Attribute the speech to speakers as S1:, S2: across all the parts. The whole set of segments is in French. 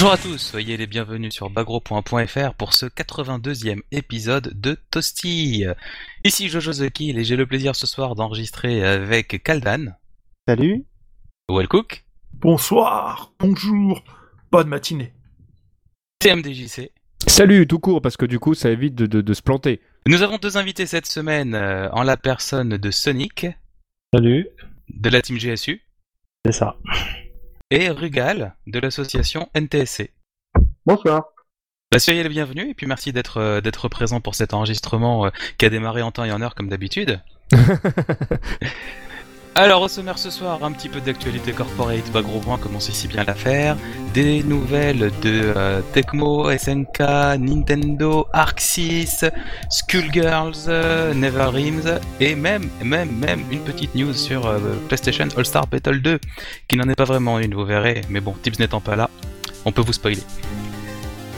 S1: Bonjour à tous, soyez les bienvenus sur bagro.fr pour ce 82e épisode de Toasty. Ici Jojo The Kill et j'ai le plaisir ce soir d'enregistrer avec Kaldan,
S2: Salut.
S1: Wellcook,
S3: Bonsoir, bonjour, bonne matinée.
S1: TMDJC.
S4: Salut, tout court, parce que du coup, ça évite de, de- de se planter.
S1: Nous avons deux invités cette semaine euh, en la personne de Sonic,
S2: Salut.
S1: de la team GSU,
S2: C'est ça.
S1: Et Rugal, de l'association NTSC.
S2: Bonsoir.
S1: Bah, soyez les bienvenus et puis merci d'être euh, d'être présent pour cet enregistrement euh, qui a démarré en temps et en heure comme d'habitude. Alors au sommaire ce soir, un petit peu d'actualité corporate, bas gros point comme on sait si bien la faire, des nouvelles de euh, Tecmo, SNK, Nintendo, Arc 6, Skullgirls, euh, Neverrims et même même même une petite news sur euh, PlayStation All Star Battle 2 qui n'en est pas vraiment une, vous verrez, mais bon, Tips n'étant pas là, on peut vous spoiler.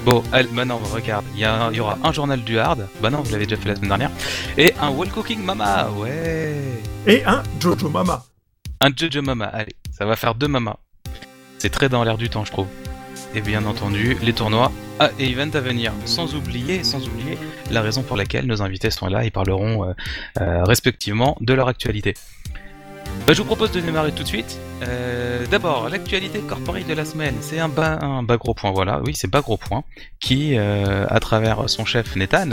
S1: Bon, allez, maintenant regarde, il y, aura un journal du hard, bah non, vous l'avez déjà fait la semaine dernière, et un Wall Cooking Mama, ouais
S3: Et un Jojo Mama.
S1: un Jojo Mama, allez, ça va faire deux Mama. C'est très dans l'air du temps, je trouve. Et bien entendu, les tournois à et events à venir. Sans oublier, sans oublier la raison pour laquelle nos invités sont là et parleront euh, euh, respectivement de leur actualité. Bah, je vous propose de démarrer tout de suite. Euh, D'abord, l'actualité corporate de la semaine, c'est un bas, un bas gros point, voilà, oui, c'est bas gros point, qui, euh, à travers son chef Nathan,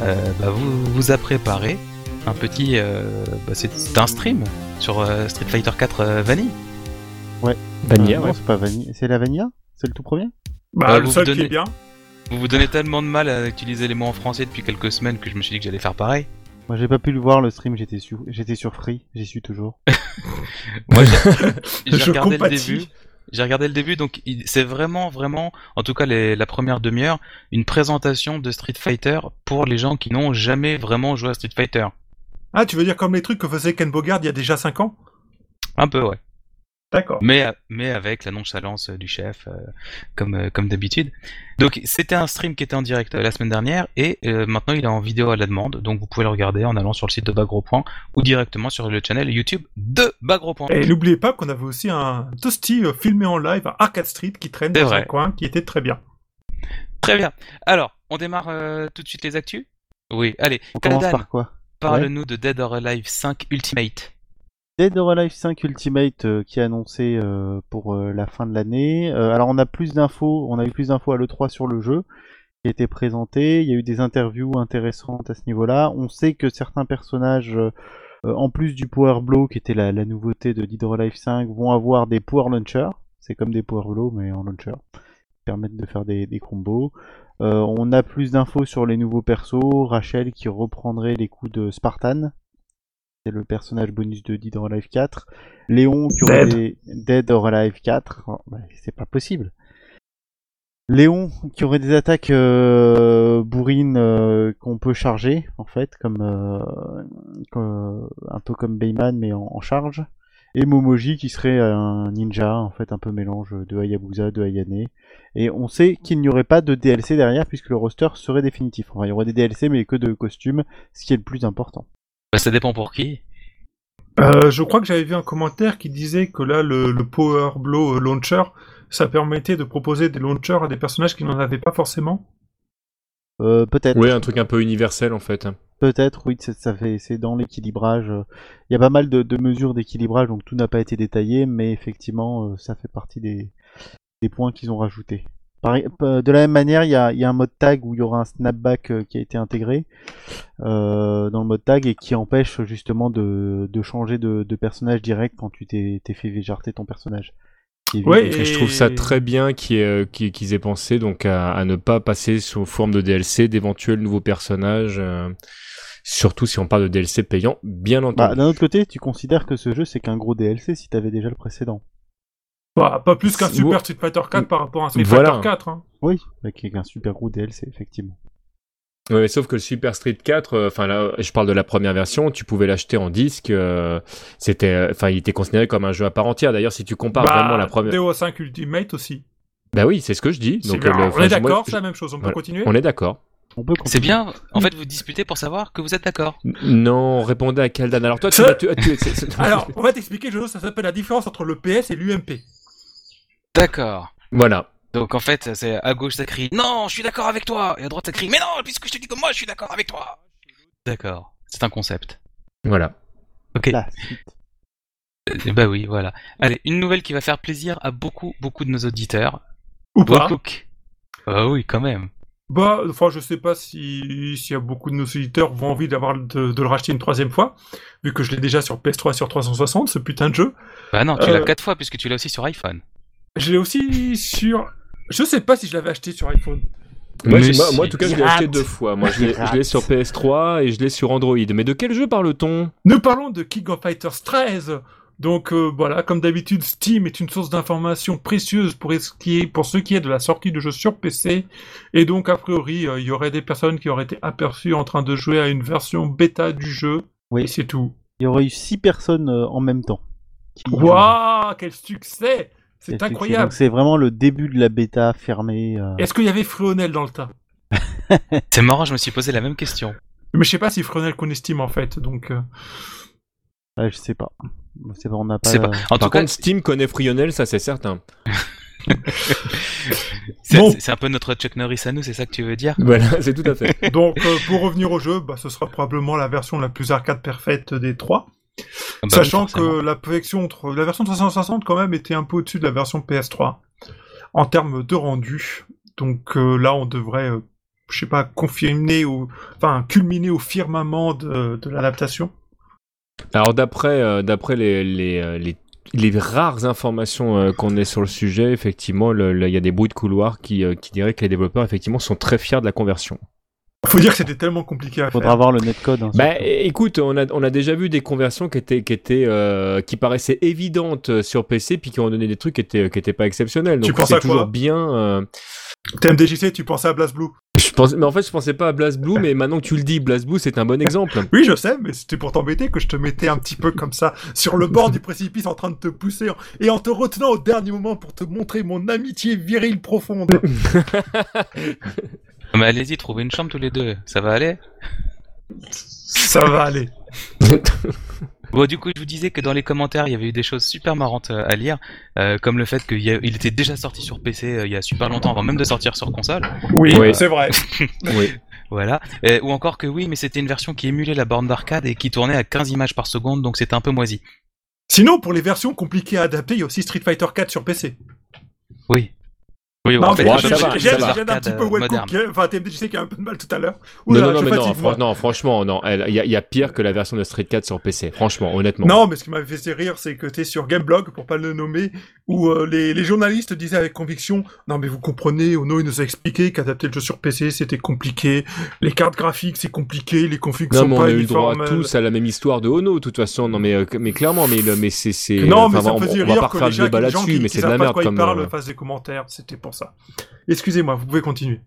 S1: euh, bah, vous, vous a préparé un petit, euh, bah, c'est un stream sur euh, Street Fighter 4 euh, Vanille.
S4: Vanilla,
S2: Euh, non,
S4: ouais.
S2: c'est pas Vanilla. C'est la Vanilla? C'est le tout premier?
S3: Bah,
S1: Bah,
S3: le
S1: vous
S3: seul
S1: donnez-
S3: qui est bien.
S1: Vous vous donnez tellement de mal à utiliser les mots en français depuis quelques semaines que je me suis dit que j'allais faire pareil.
S2: Moi, j'ai pas pu le voir le stream, j'étais sur... j'étais sur Free, j'y suis toujours.
S1: Moi, j'ai regardé le début. J'ai regardé le début, donc c'est vraiment, vraiment, en tout cas les- la première demi-heure, une présentation de Street Fighter pour les gens qui n'ont jamais vraiment joué à Street Fighter.
S3: Ah, tu veux dire comme les trucs que faisait Ken Bogard il y a déjà 5 ans?
S1: Un peu, ouais.
S3: D'accord.
S1: Mais, mais avec la nonchalance euh, du chef, euh, comme, euh, comme d'habitude. Donc c'était un stream qui était en direct euh, la semaine dernière et euh, maintenant il est en vidéo à la demande. Donc vous pouvez le regarder en allant sur le site de Bagro Point ou directement sur le channel YouTube de Bagro Point.
S3: Et n'oubliez pas qu'on avait aussi un Toasty filmé en live à Arcade Street qui traîne dans
S1: vrai.
S3: un coin qui était très bien.
S1: Très bien. Alors, on démarre euh, tout de suite les actus? Oui, allez.
S2: On par quoi?
S1: Parle-nous de Dead or Alive 5 Ultimate.
S2: Dead or Alive 5 Ultimate euh, qui est annoncé euh, pour euh, la fin de l'année. Alors on a plus d'infos, on a eu plus d'infos à l'E3 sur le jeu qui a été présenté. Il y a eu des interviews intéressantes à ce niveau-là. On sait que certains personnages, en plus du Power Blow qui était la, nouveauté de Dead or Alive 5, vont avoir des Power Launchers. C'est comme des Power Blow mais en launcher. Qui permettent de faire des, combos. On a plus d'infos sur les nouveaux persos. Rachel qui reprendrait les coups de Spartan. C'est le personnage bonus de Dead or Alive 4. Léon qui aurait
S3: Dead.
S2: des Dead or Alive 4. Oh, bah, c'est pas possible. Léon qui aurait des attaques euh, bourrines euh, qu'on peut charger en fait, comme, euh, comme- un peu comme Bayman mais en, en charge. Et Momoji qui serait un ninja en fait un peu mélange de Hayabusa, de Ayane. Et on sait qu'il n'y aurait pas de DLC derrière puisque le roster serait définitif. Enfin, il y aurait des DLC mais que de costumes, ce qui est le plus important.
S1: Bah, ça dépend pour qui.
S3: Euh, je crois que j'avais vu un commentaire qui disait que là, le, le Power Blow euh, Launcher, ça permettait de proposer des launchers à des personnages qui n'en avaient pas forcément.
S2: Euh, peut-être.
S4: Oui, un truc un peu universel en fait.
S2: Peut-être, oui, c'est- ça fait, c'est dans l'équilibrage. Il y a pas mal de, de mesures d'équilibrage, donc tout n'a pas été détaillé, mais effectivement, ça fait partie des, des points qu'ils ont rajoutés. Euh, de la même manière, il y a, il y a un mode tag où il y aura un snapback euh, qui a été intégré euh, dans le mode tag et qui empêche justement de, de changer de, de personnage direct quand tu t'es fait jarter ton personnage.
S3: Ouais,
S4: Et je trouve ça très bien qu'ils aient, qu'ils- aient pensé donc à, à ne pas passer sous forme de DLC d'éventuels nouveaux personnages. euh, surtout si on parle de DLC payant, bien
S2: Bah,
S4: entendu.
S2: d'un autre côté, tu considères que ce jeu c'est qu'un gros DLC si t'avais déjà le précédent.
S3: Bah, pas plus qu'un Super Street Fighter 4 par rapport à un Street
S4: Voilà.
S3: Fighter 4. hein.
S2: Oui, avec un super gros DLC, effectivement.
S4: Ouais, sauf que le Super Street 4, euh, enfin là, je parle de la première version, tu pouvais l'acheter en disque. euh, c'était, euh, enfin, il était considéré comme un jeu à part entière. D'ailleurs, si tu compares
S3: Bah,
S4: vraiment la première,
S3: DO5 Ultimate aussi.
S4: bah oui, c'est ce que je dis.
S3: C'est
S4: Donc,
S3: bien.
S4: le-
S3: on est d'accord, c'est la même chose. On peut
S4: Voilà.
S3: continuer
S4: on est d'accord.
S1: C'est bien, en fait, vous disputez pour savoir que vous êtes d'accord.
S4: Non, répondez à Kaldan. Alors toi, tu, tu-
S3: Alors, on va t'expliquer, Jojo, ça s'appelle la différence entre le PS et l'UMP.
S1: D'accord.
S4: voilà.
S1: Donc en fait, c'est à gauche ça crie non, je suis d'accord avec toi, et à droite ça crie mais non, puisque je te dis que moi je suis d'accord avec toi. D'accord, c'est un concept.
S4: Voilà.
S1: Ok. Euh, bah oui, voilà. Allez, une nouvelle qui va faire plaisir à beaucoup, beaucoup de nos auditeurs.
S3: Ou pas.
S1: Ah oui, quand même.
S3: Bah, enfin, je sais pas si s'il y a beaucoup de nos auditeurs ont envie d'avoir de, de le racheter une troisième fois, vu que je l'ai déjà sur PS3 et sur 360, ce putain de jeu.
S1: Bah non, tu
S3: Euh.
S1: l'as quatre fois puisque tu l'as aussi sur iPhone.
S3: Je l'ai aussi sur. Je sais pas si je l'avais acheté sur iPhone.
S4: Moi, en tout cas, je l'ai acheté deux fois. Moi, je l'ai sur PS3 et je l'ai sur Android. Mais de quel jeu parle-t-on?
S3: Nous parlons de King of Fighters 13. Donc euh, voilà, comme d'habitude, Steam est une source d'information précieuse pour, ce qui est, pour ce qui est de la sortie de jeux sur PC. Et donc, a priori, euh, il y aurait des personnes qui auraient été aperçues en train de jouer à une version bêta du jeu.
S2: Oui.
S3: Et c'est tout.
S2: Il y aurait eu six personnes euh, en même temps.
S3: Waouh, quel succès C'est incroyable
S2: donc C'est vraiment le début de la bêta fermée. euh.
S3: Est-ce qu'il y avait Frionel dans le tas?
S1: C'est marrant, je me suis posé la même question.
S3: Mais je sais pas si Frionel connaît Steam en fait, donc... euh,
S2: Ouais, je sais pas. Je sais pas, on n'a pas.
S1: C'est pas- En
S4: Par
S1: tout cas,
S4: Steam connaît Frionel, ça c'est certain.
S1: c'est
S3: Bon.
S1: c'est un peu notre Chuck Norris à nous, c'est ça que tu veux dire?
S4: Voilà, c'est tout à fait.
S3: Donc, euh, pour revenir au jeu, bah, ce sera probablement la version la plus arcade parfaite des trois.
S1: Ah bah
S3: Sachant que la version, la version 360 quand même était un peu au-dessus de la version PS3 en termes de rendu. Donc euh, là, on devrait, euh, je sais pas, confirmer ou enfin culminer au firmament de, de l'adaptation.
S4: Alors d'après euh, d'après les, les, les, les rares informations euh, qu'on ait sur le sujet, effectivement, il y a des bruits de couloir qui, euh, qui diraient que les développeurs effectivement sont très fiers de la conversion.
S3: Faut dire que c'était tellement compliqué à
S2: Faudra
S3: faire.
S2: voir le netcode. hein,
S4: Bah écoute, on a, on a déjà vu des conversions qui étaient qui étaient euh, qui paraissaient évidentes sur PC puis qui ont donné des trucs qui étaient qui étaient pas exceptionnels.
S3: Tu
S4: Donc
S3: penses
S4: c'est
S3: à quoi
S4: toujours bien. euh,
S3: TMDJC, tu pensais à BlazBlue
S4: Je pense, mais en fait, je pensais pas à BlazBlue, mais maintenant que tu le dis, BlazBlue, c'est un bon exemple.
S3: Oui, je sais, mais c'était pour t'embêter que je te mettais un petit peu comme ça sur le bord du précipice en train de te pousser et en te retenant au dernier moment pour te montrer mon amitié virile profonde.
S1: Mais allez-y, trouvez une chambre tous les deux, ça va aller?
S3: Ça va aller.
S1: Bon, du coup, je vous disais que dans les commentaires, il y avait eu des choses super marrantes euh, à lire, euh, comme le fait qu'il était déjà sorti sur PC euh, il y a super longtemps, avant même de sortir sur console.
S3: Oui,
S4: Oui.
S3: c'est vrai.
S4: oui.
S1: Voilà. Ou encore que oui, mais c'était une version qui émulait la borne d'arcade et qui tournait à 15 images par seconde, donc c'était un peu moisi.
S3: Sinon, pour les versions compliquées à adapter, il y a aussi Street Fighter 4 sur PC.
S1: Oui. Oui,
S3: Non, mais
S4: ouais,
S1: les
S4: ça
S1: jeux-
S4: va,
S1: les
S3: j'ai
S1: jeux
S4: ça va.
S3: j'ai un petit peu
S1: euh,
S3: well
S1: modernes.
S3: cook, enfin TMDJC qui a un peu de mal tout à l'heure.
S4: Non, non, non, mais non, fran- franchement, non. Il y, a- y pire que la version de Street 4 sur PC. Franchement, honnêtement.
S3: Non, mais ce qui m'avait fait rire, c'est que t'es sur Gameblog, pour pas le nommer, où euh, les, les journalistes disaient avec conviction Non, mais vous comprenez, Ono il nous a expliqué qu'adapter le jeu sur PC c'était compliqué, les cartes graphiques c'est compliqué, les configs
S4: Non,
S3: sont
S4: mais on a eu le droit tous à la même histoire de Ono, de toute façon. Non, mais, euh, mais clairement, mais, mais c'est. c'est-
S3: Non, mais ça
S4: on,
S3: me faisait
S4: on va
S3: rire
S4: pas
S3: que
S4: refaire
S3: les
S4: le
S3: gens, qui,
S4: mais c'est de la merde comme.
S3: parlent fassent des commentaires, c'était pour ça. Excusez-moi, vous pouvez continuer.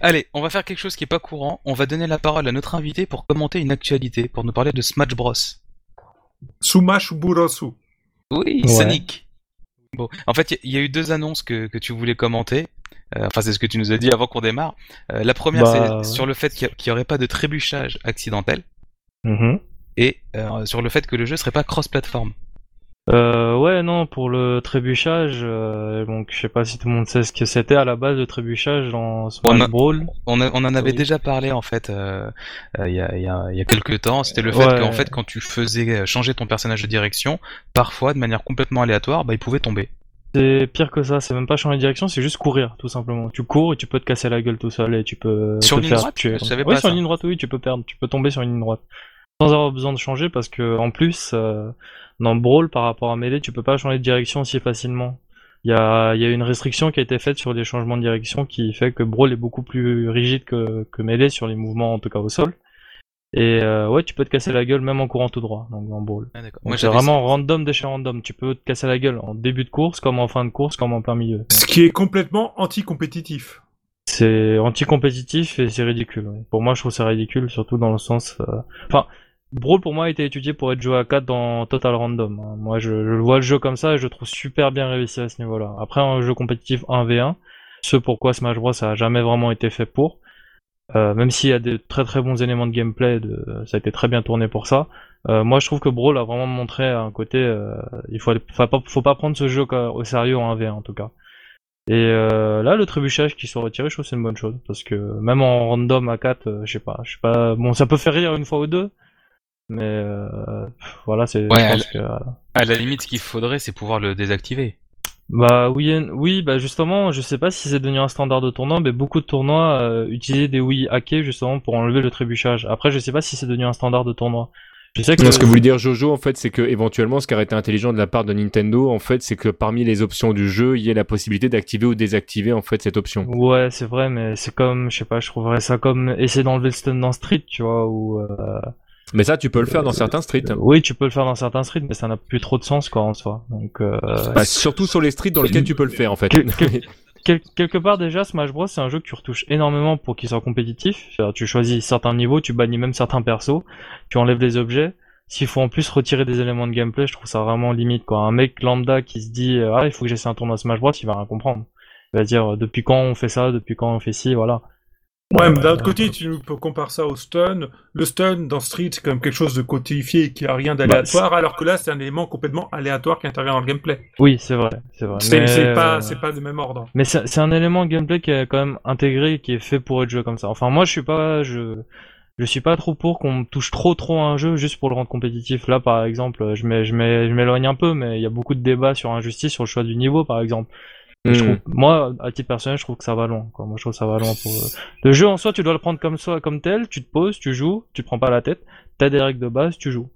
S1: Allez, on va faire quelque chose qui est pas courant. On va donner la parole à notre invité pour commenter une actualité, pour nous parler de Smash Bros.
S3: Suma Shuburosu.
S1: Oui,
S2: Ouais.
S1: Sonic. Bon, en fait, il y, a eu deux annonces que, que tu voulais commenter. Euh, enfin, c'est ce que tu nous as dit avant qu'on démarre. Euh, la première,
S2: Bah,
S1: c'est sur le fait qu'il n'y aurait pas de trébuchage accidentel
S5: Mhm.
S1: et euh, sur le fait que le jeu serait pas cross-platform.
S5: Euh, ouais, non, pour le trébuchage, euh, donc je sais pas si tout le monde sait ce que c'était à la base le trébuchage dans Smash
S1: On a-
S5: Brawl.
S1: On, a- on en avait
S5: Oui.
S1: déjà parlé en fait euh, euh, il y, a, y, a, y a quelques temps. C'était le fait
S5: Ouais.
S1: qu'en fait, quand tu faisais euh, changer ton personnage de direction, parfois de manière complètement aléatoire, bah, il pouvait tomber.
S5: C'est pire que ça, c'est même pas changer de direction, c'est juste courir, tout simplement. Tu cours et tu peux te casser la gueule tout seul et tu peux
S1: Sur
S5: te
S1: ligne
S5: faire
S1: droite
S5: tuer.
S1: Je savais
S5: oui,
S1: pas
S5: sur
S1: ça.
S5: ligne droite, oui, tu peux perdre, tu peux tomber sur une ligne droite. Sans avoir besoin de changer parce que, en plus, euh, dans Brawl, par rapport à Melee, tu peux pas changer de direction si facilement. Il y a, il y a une restriction qui a été faite sur les changements de direction qui fait que Brawl est beaucoup plus rigide que, que Melee sur les mouvements, en tout cas au sol. Et euh, ouais, tu peux te casser la gueule même en courant tout droit, donc dans Brawl.
S1: Ah,
S5: c'est vraiment random de chez random. Tu peux te casser la gueule en début de course, comme en fin de course, comme en plein milieu.
S3: Ce qui est complètement anti-compétitif.
S5: C'est anti-compétitif et c'est ridicule. Pour moi, je trouve ça ridicule, surtout dans le sens. euh, Enfin, Brawl pour moi a été étudié pour être joué à 4 dans Total Random. hein. Moi, je, je vois le jeu comme ça et je le trouve super bien réussi à ce niveau-là. Après, un jeu compétitif 1v1, ce pourquoi Smash Bros ça a jamais vraiment été fait pour. Euh, même s'il y a des très très bons éléments de gameplay, de, ça a été très bien tourné pour ça. Euh, moi, je trouve que Brawl a vraiment montré un côté. euh, il faut, faut pas, faut pas prendre ce jeu au sérieux en 1v1 en tout cas. Et euh, là, le trébuchage qui soit retiré, je trouve c'est une bonne chose parce que même en random à 4, euh, je sais pas, je sais pas, bon, ça peut faire rire une fois ou deux, mais euh, voilà, c'est.
S1: Ouais,
S5: que,
S1: À la limite, ce qu'il faudrait, c'est pouvoir le désactiver.
S5: Bah oui, oui, bah justement, je sais pas si c'est devenu un standard de tournoi, mais beaucoup de tournois euh, utilisaient des Wii hackés justement pour enlever le trébuchage. Après, je sais pas si c'est devenu un standard de tournoi. Je sais que
S4: Non, ce que voulait dire Jojo, en fait, c'est que éventuellement, ce qui aurait été intelligent de la part de Nintendo, en fait, c'est que parmi les options du jeu, il y ait la possibilité d'activer ou désactiver en fait cette option.
S5: Ouais, c'est vrai, mais c'est comme, je sais pas, je trouverais ça comme essayer d'enlever le stun dans Street, tu vois, ou euh,
S4: Mais ça, tu peux le faire dans certains streets.
S5: oui, tu peux le faire dans certains streets, mais ça n'a plus trop de sens quoi en soi. Donc euh,
S4: Bah, surtout sur les streets dans lesquels tu peux le faire, en fait.
S5: Quel- quel- quel- quelque part déjà, Smash Bros c'est un jeu que tu retouches énormément pour qu'il soit compétitif. Tu choisis certains niveaux, tu bannis même certains persos, tu enlèves les objets. S'il faut en plus retirer des éléments de gameplay, je trouve ça vraiment limite quoi. Un mec lambda qui se dit euh, ah il faut que j'essaie un tournoi Smash Bros, il va rien comprendre. Il va dire euh, depuis quand on fait ça, depuis quand on fait ci, voilà.
S3: Ouais, mais d'un autre côté, tu peux comparer ça au stun. Le stun dans Street, c'est quand même quelque chose de codifié et qui a rien d'aléatoire, alors que là, c'est un élément complètement aléatoire qui intervient dans le gameplay.
S5: Oui, c'est vrai, c'est vrai.
S3: C'est
S5: Mais,
S3: pas,
S5: euh,
S3: c'est pas du même ordre.
S5: Mais c'est un élément gameplay qui est quand même intégré, qui est fait pour être joué comme ça. Enfin, moi, je suis pas, je, je suis pas trop pour qu'on touche trop trop à un jeu juste pour le rendre compétitif. Là, par exemple, je m'é- je je m'éloigne un peu, mais il y a beaucoup de débats sur injustice, sur le choix du niveau, par exemple. Et je
S4: Hmm.
S5: trouve, moi, à titre personnel, je trouve que ça va loin. Quoi. Moi, je trouve que ça va loin. Pour... euh, Le jeu en soi, tu dois le prendre comme ça, comme tel. Tu te poses, tu joues, tu te prends pas la tête. T'as des règles de base, tu joues.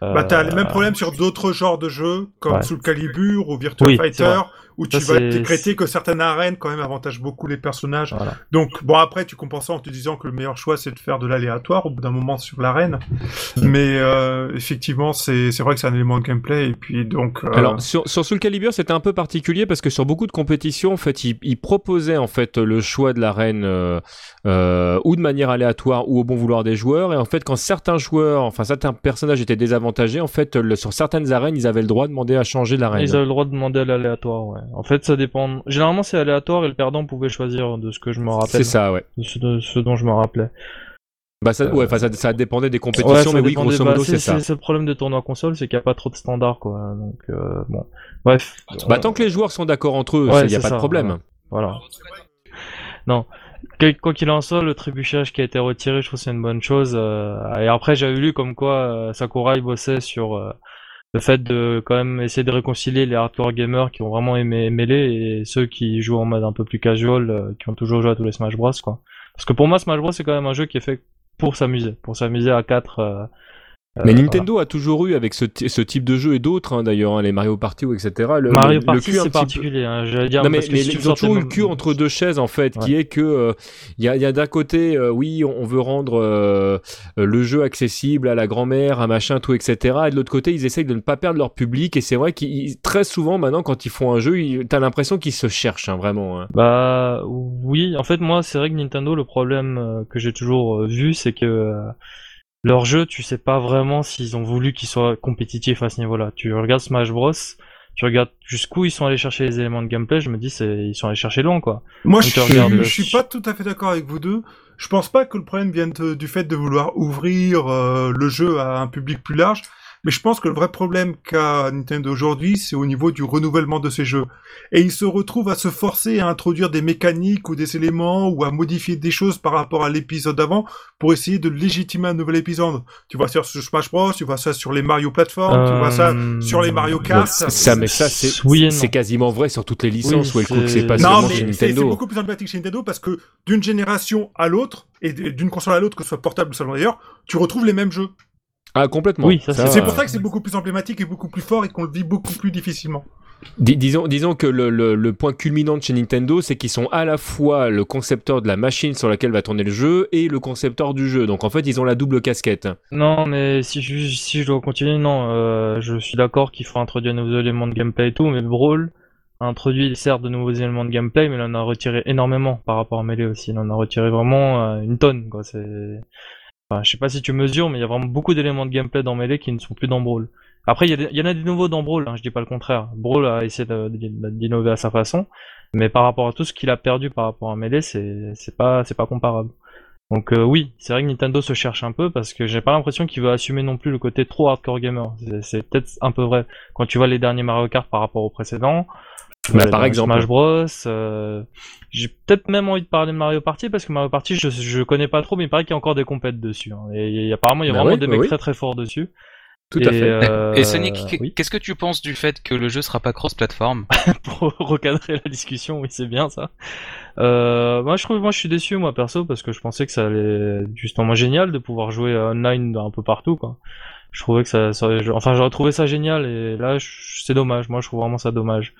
S3: Bah, t'as
S5: Euh,
S3: les mêmes problèmes sur d'autres genres de jeux, comme
S5: Ouais.
S3: Soul Calibur ou Virtua
S5: Oui,
S3: Fighter, où tu
S5: Ça,
S3: vas décréter que certaines arènes, quand même, avantagent beaucoup les personnages.
S5: Voilà.
S3: Donc, bon, après, tu compenses ça en te disant que le meilleur choix, c'est de faire de l'aléatoire au bout d'un moment sur l'arène. Mais, euh, effectivement, c'est c'est vrai que c'est un élément de gameplay, et puis, donc... euh,
S4: Alors sur, sur Soul Calibur c'était un peu particulier parce que sur beaucoup de compétitions en fait ils, ils proposaient en fait le choix de l'arène euh, euh, ou de manière aléatoire ou au bon vouloir des joueurs et en fait quand certains joueurs enfin certains personnages étaient désavantagés en fait le- sur certaines arènes ils avaient le droit de demander à changer l'arène.
S5: Ils avaient le droit de demander à l'aléatoire, ouais. En fait, ça dépend. Généralement, c'est aléatoire et le perdant pouvait choisir de ce que je me rappelle.
S4: C'est ça ouais.
S5: De ce, de ce dont je me rappelais.
S4: Bah ça, ouais, enfin ça, ça dépendait des compétitions
S5: Ouais,
S4: mais oui grosso
S5: bah,
S4: c'est ça.
S5: C'est le problème des tournois console, c'est qu'il n'y a pas trop de standards, quoi. Donc, euh, bon. Bref.
S4: Bah tant que les joueurs sont d'accord entre eux il
S5: Ouais,
S4: n'y a
S5: c'est
S4: pas de problème.
S5: Voilà. Non. Quoi qu'il en soit, le trébuchage qui a été retiré, je trouve que c'est une bonne chose. euh, Et après, j'avais lu comme quoi euh, Sakurai bossait sur euh, le fait de quand même essayer de réconcilier les hardcore gamers qui ont vraiment aimé Melee et ceux qui jouent en mode un peu plus casual, euh, qui ont toujours joué à tous les Smash Bros. Quoi. Parce que pour moi, Smash Bros c'est quand même un jeu qui est fait pour s'amuser, pour s'amuser à 4
S4: Mais Nintendo a toujours eu avec ce, type de jeu et d'autres hein, d'ailleurs hein, les Mario Party ou etc. Le,
S5: Mario
S4: le-
S5: Party c'est particulier, hein, j'allais dire.
S4: Non mais,
S5: parce que
S4: mais
S5: si
S4: ils ont toujours eu le cul entre deux chaises en fait, qui est que euh, il y, a, a d'un côté, euh, oui, on on veut rendre euh, euh, le jeu accessible à la grand-mère, à machin, tout, etc. Et de l'autre côté, ils essayent de ne pas perdre leur public. Et c'est vrai qu'ils très souvent maintenant, quand ils font un jeu, ils- t'as l'impression qu'ils se cherchent hein, vraiment. hein.
S5: Bah oui, en fait moi c'est vrai que Nintendo le problème euh, que j'ai toujours euh, vu c'est que euh, leur jeu tu sais pas vraiment s'ils ont voulu qu'il soit compétitif à ce niveau-là. Tu regardes Smash Bros, tu regardes jusqu'où ils sont allés chercher les éléments de gameplay, je me dis c'est ils sont allés chercher loin quoi.
S3: Moi,
S5: Donc,
S3: je
S5: tu regardes
S3: suis, je pas tout à fait d'accord avec vous deux. Je pense pas que le problème vienne de- du fait de vouloir ouvrir euh, le jeu à un public plus large, mais je pense que le vrai problème qu'a Nintendo aujourd'hui, c'est au niveau du renouvellement de ses jeux. Et il se retrouve à se forcer à introduire des mécaniques ou des éléments ou à modifier des choses par rapport à l'épisode d'avant pour essayer de légitimer un nouvel épisode. Tu vois ça sur Smash Bros, tu vois ça sur les Mario Platform, tu vois ça
S5: Euh,
S3: sur les Mario Kart.
S4: Ça, mais ça, c'est
S5: Oui
S4: quasiment vrai sur toutes les licences
S5: Oui,
S4: coûte,
S5: c'est-
S4: pas
S3: Non,
S4: seulement
S3: mais
S4: chez
S3: c'est c'est
S4: Nintendo.
S3: beaucoup plus emblématique chez Nintendo parce que d'une génération à l'autre, et d'une console à l'autre, que ce soit portable ou salon d'ailleurs, tu retrouves les mêmes jeux.
S4: Ah complètement.
S5: Oui,
S3: c'est pour ça que c'est beaucoup plus emblématique et beaucoup plus fort et qu'on le vit beaucoup plus difficilement.
S4: Dis- disons, disons que le, le, le point culminant de chez Nintendo, c'est qu'ils sont à la fois le concepteur de la machine sur laquelle va tourner le jeu et le concepteur du jeu. Donc en fait, ils ont la double casquette.
S5: Non, mais si je, si je dois continuer, non, euh, je suis d'accord qu'il faut introduire de nouveaux éléments de gameplay et tout, mais Brawl a introduit certes de nouveaux éléments de gameplay, mais il en a retiré énormément par rapport à Melee aussi. Il en a retiré vraiment euh, une tonne, quoi. Je sais pas si tu mesures, mais il y a vraiment beaucoup d'éléments de gameplay dans Melee qui ne sont plus dans Brawl. Après, il y, en a des nouveaux dans Brawl, hein, je dis pas le contraire. Brawl a essayé d'innover à sa façon, mais par rapport à tout ce qu'il a perdu par rapport à Melee, c'est, pas, pas comparable. Donc euh, oui, c'est vrai que Nintendo se cherche un peu parce que j'ai pas l'impression qu'il veut assumer non plus le côté trop hardcore gamer. C'est peut-être un peu vrai quand tu vois les derniers Mario Kart par rapport aux précédents.
S4: Bah,
S5: Euh,
S4: par exemple.
S5: Smash Bros. euh, J'ai peut-être même envie de parler de Mario Party parce que Mario Party, je, je connais pas trop, mais il paraît qu'il y a encore des compètes dessus. hein. Et, il y a- apparemment, il y a
S4: Bah
S5: vraiment
S4: oui,
S5: des
S4: bah
S5: mecs
S4: oui.
S5: très très forts dessus.
S4: Tout
S5: Et,
S4: à fait.
S5: euh,
S1: Et Sonic, qu'est-
S5: oui.
S1: qu'est-ce que tu penses du fait que le jeu sera pas cross-platform
S5: pour recadrer la discussion, oui, c'est bien ça. Euh, moi, je trouve, moi, je suis déçu, moi, perso, parce que je pensais que ça allait être justement génial de pouvoir jouer online un peu partout, quoi. Je trouvais que ça, ça enfin, j'aurais trouvé ça génial, et là, c'est dommage. Moi, je trouve vraiment ça dommage.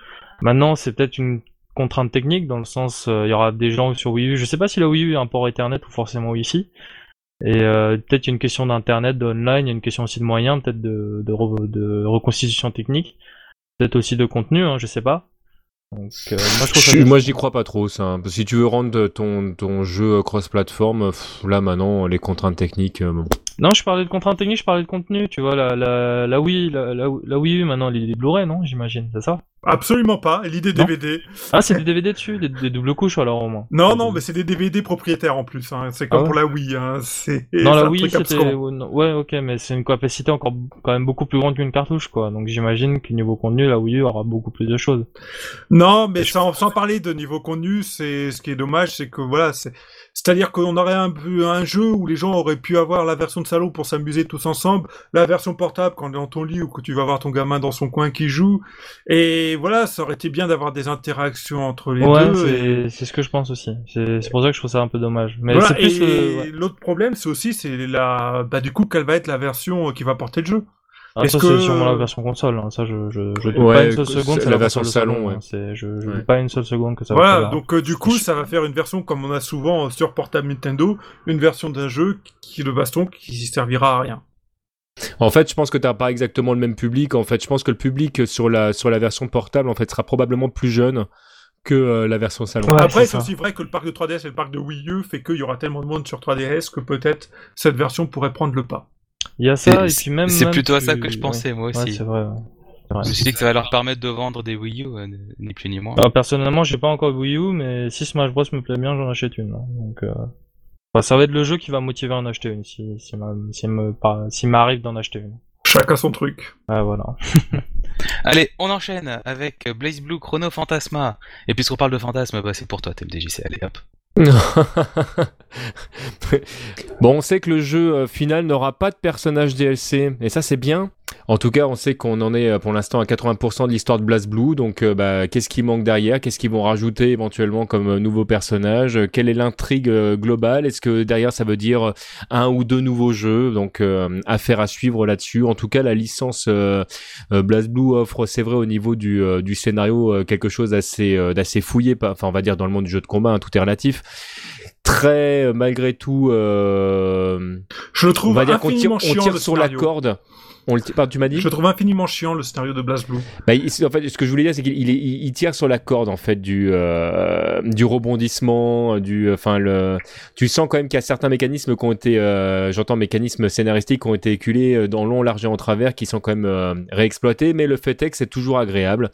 S5: Maintenant, c'est peut-être une contrainte technique, dans le sens, euh, il y aura des gens sur Wii U. Je sais pas si la Wii U a un port Ethernet ou forcément Wi-Fi. Et euh, peut-être il y a une question d'internet, d'online, il y a une question aussi de moyens, peut-être de, de, re- de reconstitution technique, peut-être aussi de contenu, hein, je sais pas. Donc, euh, moi je trouve ça
S4: moi, j'y crois pas trop, ça. hein. Si tu veux rendre ton, ton jeu cross-platform, là, maintenant, les contraintes techniques, bon.
S5: Non, je parlais de contraintes techniques, je parlais de contenu, tu vois, la, la, la Wii, la, la, la Wii U maintenant, les, Blu-ray, non, j'imagine, c'est ça
S3: Absolument pas. L'idée. DVD.
S5: Ah, c'est des DVD dessus, des, des doubles couches alors au moins.
S3: Non, non, mais c'est des DVD propriétaires en plus. Hein. C'est comme
S5: Ah ouais
S3: pour la Wii. Hein. C'est
S5: Non, la Wii, c'était. Ouais, ok, mais c'est une capacité encore quand même beaucoup plus grande qu'une cartouche, quoi. Donc j'imagine que niveau contenu, la Wii U aura beaucoup plus de choses.
S3: Non, mais sans, sans parler de niveau contenu, c'est ce qui est dommage, c'est que voilà, c'est c'est-à-dire qu'on aurait un, peu- un jeu où les gens auraient pu avoir la version de salon pour s'amuser tous ensemble, la version portable quand t'es dans ton lit ou que tu vas voir ton gamin dans son coin qui joue, et voilà, ça aurait été bien d'avoir des interactions entre les
S5: ouais,
S3: deux. et-
S5: c'est ce que je pense aussi. C'est pour ça que je trouve ça un peu dommage. Mais
S3: Voilà,
S5: c'est plus.
S3: et
S5: euh, ouais.
S3: l'autre problème, c'est aussi c'est la, bah du coup, quelle va être la version qui va porter le jeu.
S5: Ah,
S3: est-ce
S5: ça,
S3: que-
S5: c'est sûrement la version console. hein. Ça, je, je, je doute
S4: Ouais,
S5: pas une seule
S4: que
S5: seconde.
S4: c'est
S5: c'est
S4: la version salon, ouais.
S5: hein. C'est- Je, je
S4: Ouais.
S5: doute pas une seule seconde que ça va
S3: Voilà, donc euh, du coup, ça va faire une version comme on a souvent euh, sur portable Nintendo, une version d'un jeu qui le baston qui servira à rien.
S4: En fait, je pense que t'as pas exactement le même public. En fait, je pense que le public sur la, sur la version portable, en fait, sera probablement plus jeune que euh, la version salon.
S5: Ouais,
S3: Après,
S5: c'est
S3: aussi vrai que le parc de 3DS et le parc de Wii U fait qu'il y aura tellement de monde sur 3DS que peut-être cette version pourrait prendre le pas.
S5: Il y a ça, et
S1: C'est-
S5: puis même.
S1: C'est plutôt à ça que je
S5: ouais.
S1: pensais, moi
S5: Ouais,
S1: aussi.
S5: c'est vrai. ouais.
S1: Je me suis dit que ça va leur permettre de vendre des Wii U, euh, ni plus ni moins.
S5: Alors, personnellement, j'ai pas encore Wii U, mais si Smash Bros me plaît bien, j'en achète une. hein. Donc, euh... enfin, ça va être le jeu qui va me motiver à en acheter une, si, si, m'a- si m'arrive d'en acheter une.
S3: Chacun son truc.
S5: Ah, voilà.
S1: Allez, on enchaîne avec Blaze Blue Chrono Fantasma. Et puisqu'on parle de fantasme, bah, c'est pour toi, TMDJC. Allez, hop.
S4: bon, on sait que le jeu euh, final n'aura pas de personnage DLC, et ça c'est bien. En tout cas, on sait qu'on en est euh, pour l'instant à 80% de l'histoire de BlazBlue, donc euh, bah, qu'est-ce qui manque derrière? Qu'est-ce qu'ils vont rajouter éventuellement comme euh, nouveau personnage Quelle est l'intrigue euh, globale? Est-ce que derrière ça veut dire un ou deux nouveaux jeux? Donc, euh, affaire à suivre là-dessus. En tout cas, la licence BlazBlue offre, c'est vrai, au niveau du, du scénario, quelque chose d'assez d'assez fouillé, enfin on va dire dans le monde du jeu de combat, hein, tout est relatif. Très, malgré tout, euh,
S3: Je le
S4: on
S3: trouve
S4: va dire qu'on tire, on sur la corde. On le pardon, tu m'as dit
S3: Je trouve infiniment chiant le scénario de BlazBlue.
S4: bah, il- En fait, ce que je voulais dire, c'est qu'il il, il- tire sur la corde en fait du euh, du rebondissement, du, enfin le. Tu sens quand même qu'il y a certains mécanismes qui ont été, euh, j'entends mécanismes scénaristiques qui ont été éculés euh, dans long, large et en travers, qui sont quand même euh, réexploités. Mais le fait est que c'est toujours agréable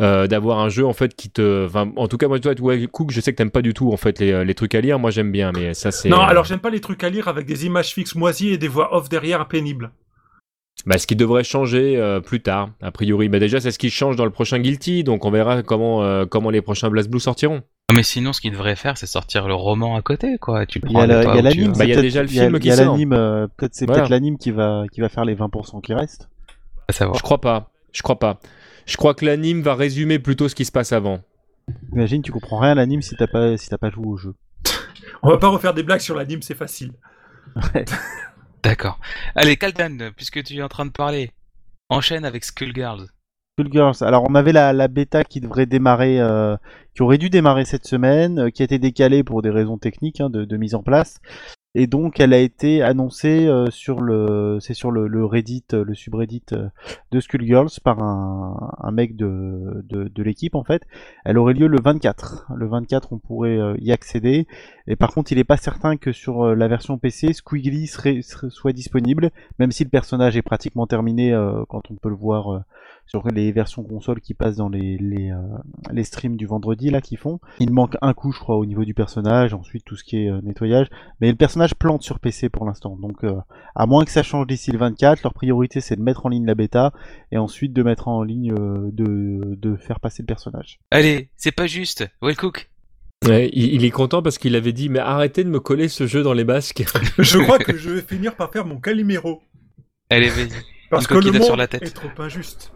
S4: euh, d'avoir un jeu en fait qui te, en tout cas moi toi, Cook, je sais que t'aimes pas du tout en fait les, les trucs à lire. Moi j'aime bien, mais ça c'est.
S3: Non,
S4: euh,
S3: alors j'aime pas les trucs à lire avec des images fixes moisies et des voix off derrière pénibles.
S4: Bah, ce qui devrait changer euh, plus tard, a priori. Bah, déjà, c'est ce qui change dans le prochain Guilty, donc on verra comment, euh, comment les prochains BlazBlue sortiront.
S1: Ah, Mais sinon, ce qu'ils devraient faire, c'est sortir le roman à côté, quoi. Tu le
S2: Il y
S1: prends
S2: a l'anime.
S4: Bah, il y a
S2: c'est
S4: déjà le
S2: a-
S4: film
S2: il
S4: qui sort.
S2: l'anime, euh, peut-être c'est
S4: Voilà.
S2: peut-être l'anime qui va qui va faire les 20% qui restent.
S1: à savoir.
S4: Je crois pas. Je crois pas. Je crois que l'anime va résumer plutôt ce qui se passe avant.
S2: Imagine, tu comprends rien à l'anime si t'as pas si t'as pas joué au jeu.
S3: On va pas refaire des blagues sur l'anime, c'est facile.
S1: D'accord. Allez, Kaldan, puisque tu es en train de parler, enchaîne avec Skullgirls.
S2: Skullgirls. Alors on avait la, la bêta qui devrait démarrer, euh, qui aurait dû démarrer cette semaine, euh, qui a été décalée pour des raisons techniques hein, de, de mise en place. Et donc elle a été annoncée euh, sur le, c'est sur le, le Reddit, euh, le subreddit euh, de Skullgirls par un, un mec de, de, de l'équipe en fait. Elle aurait lieu le 24. Le 24 on pourrait euh, y accéder. Et par contre il n'est pas certain que sur la version PC Squiggly serait, soit disponible, même si le personnage est pratiquement terminé quand on peut le voir sur les versions console qui passent dans les, les, euh, les streams du vendredi là qu'ils font. Il manque un coup, je crois, au niveau du personnage, ensuite tout ce qui est euh, nettoyage. Mais le personnage plante sur PC pour l'instant. Donc, euh, à moins que ça change d'ici le 24, leur priorité c'est de mettre en ligne la bêta et ensuite de mettre en ligne euh, de, de faire passer le personnage.
S1: Allez, c'est pas juste. Wellcook.
S4: Ouais, il, il est content parce qu'il avait dit mais arrêtez de me coller ce jeu dans les basques.
S3: Je crois que je vais finir par faire mon Calimero.
S1: Allez, vas-y.
S3: Parce
S1: Une
S3: que le monde
S1: sur la tête.
S3: est trop injuste.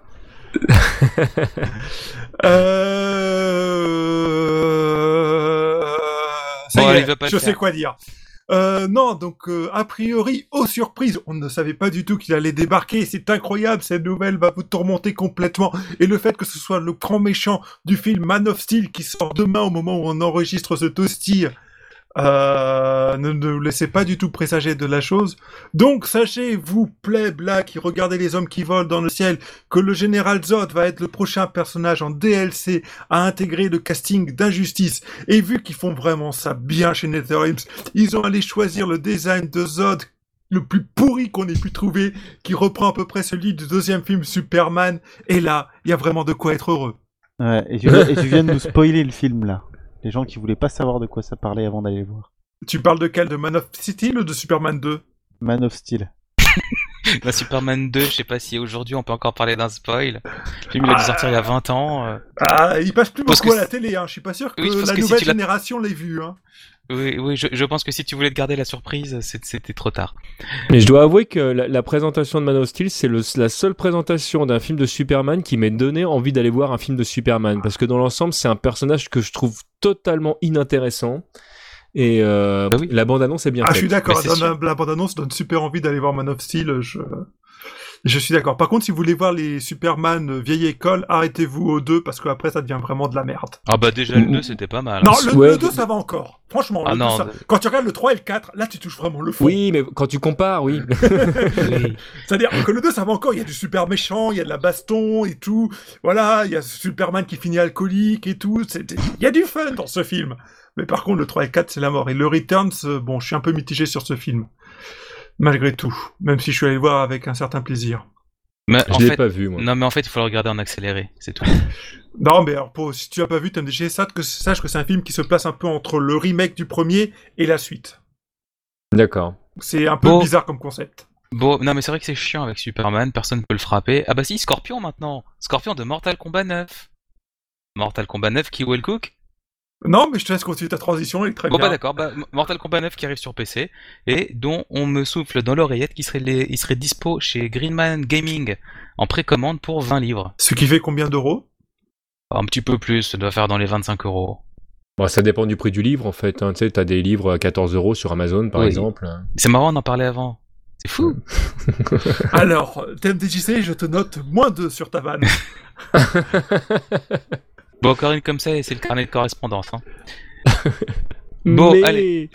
S3: Euh... Ça
S1: Bon,
S3: y
S1: allez,
S3: est,
S1: il va pas le
S3: je
S1: faire.
S3: sais quoi dire. Euh, non, donc euh, a priori, aux surprises, on ne savait pas du tout qu'il allait débarquer. C'est incroyable, cette nouvelle va vous tourmenter complètement. Et le fait que ce soit le grand méchant du film Man of Steel qui sort demain au moment où on enregistre ce toasty, euh, ne, vous laissez pas du tout présager de la chose. Donc sachez, vous plebs là qui regardez les hommes qui volent dans le ciel, que le général Zod va être le prochain personnage en DLC à intégrer le casting d'Injustice. Et vu qu'ils font vraiment ça bien chez NetherRealms, ils ont allé choisir le design de Zod le plus pourri qu'on ait pu trouver, qui reprend à peu près celui du deuxième film Superman. Et là, il y a vraiment de quoi être heureux.
S2: Ouais, et, tu, et tu viens de nous spoiler le film là. Les gens qui voulaient pas savoir de quoi ça parlait avant d'aller le voir.
S3: Tu parles de quel De Man of Steel ou de Superman 2
S2: Man of Steel.
S1: Bah, Superman 2, je sais pas si aujourd'hui on peut encore parler d'un spoil. Le film il a dû sortir il y a 20 ans. euh.
S3: Ah, il passe plus
S1: Parce
S3: beaucoup
S1: que
S3: à la télé, hein. Je suis pas sûr que
S1: Oui,
S3: la
S1: que
S3: nouvelle génération l'ait vu, hein.
S1: Oui, oui, je, je pense que si tu voulais te garder la surprise, c'était trop tard.
S4: Mais je dois avouer que la, la présentation de Man of Steel, c'est la seule présentation d'un film de Superman qui m'ait donné envie d'aller voir un film de Superman. Parce que dans l'ensemble, c'est un personnage que je trouve totalement inintéressant. Et euh,
S1: Bah oui.
S4: la bande-annonce est bien
S3: Ah, je
S4: faite.
S3: suis d'accord.
S1: C'est
S3: donne
S1: sûr.
S3: un- La bande-annonce donne super envie d'aller voir Man of Steel. Je, je suis d'accord. Par contre, si vous voulez voir les Superman euh, vieille école, arrêtez-vous aux deux parce qu'après ça devient vraiment de la merde.
S1: Ah bah déjà le 2 c'était pas mal.
S3: Non,
S1: hein.
S3: le,
S4: ouais,
S3: le 2
S4: de-
S3: ça va encore. Franchement,
S1: Ah
S3: le 2,
S1: non,
S3: ça-
S1: de-
S3: quand tu regardes le 3 et le 4, là tu touches vraiment le fond.
S4: Oui, mais quand tu compares, oui.
S1: Oui.
S3: C'est-à-dire que le 2 ça va encore, il y a du super méchant, il y a de la baston et tout. Voilà, il y a Superman qui finit alcoolique et tout. Il y a du fun dans ce film. Mais par contre, le 3 et le 4, c'est la mort. Et le Returns, euh, bon, je suis un peu mitigé sur ce film. Malgré tout. Même si je suis allé le voir avec un certain plaisir.
S1: Mais
S4: je
S1: en
S4: l'ai
S1: fait,
S4: pas vu, moi.
S1: non mais en fait il faut le regarder en accéléré, c'est tout.
S3: Non, mais alors, pour, si tu as pas vu TMDG, sache que, sache que c'est un film qui se place un peu entre le remake du premier et la suite.
S4: D'accord.
S3: C'est un peu
S1: Bon.
S3: bizarre comme concept.
S1: Bon, non mais c'est vrai que c'est chiant avec Superman, personne peut le frapper. Ah bah si, Scorpion maintenant Scorpion de Mortal Kombat 9 Mortal Kombat 9 qui well cook
S3: Non, mais je te laisse continuer ta transition, elle est très
S1: Bon
S3: bien.
S1: bah d'accord, bah, M- Mortal Kombat 9 qui arrive sur PC et dont on me souffle dans l'oreillette qu'il serait, les- il serait dispo chez Greenman Gaming en précommande pour 20 livres.
S3: Ce qui fait combien d'euros?
S1: Un petit peu plus, ça doit faire dans les 25 euros.
S4: Bon, ça dépend du prix du livre, en fait. hein. Tu sais, t'as des livres à 14 euros sur Amazon, par
S1: Oui.
S4: exemple.
S1: C'est marrant d'en parler avant. C'est fou
S3: Alors, TMDJC, je te note moins 2 sur ta vanne.
S1: Bon, encore une comme ça et c'est le carnet de correspondance. Hein. Bon,
S4: Mais-
S1: allez.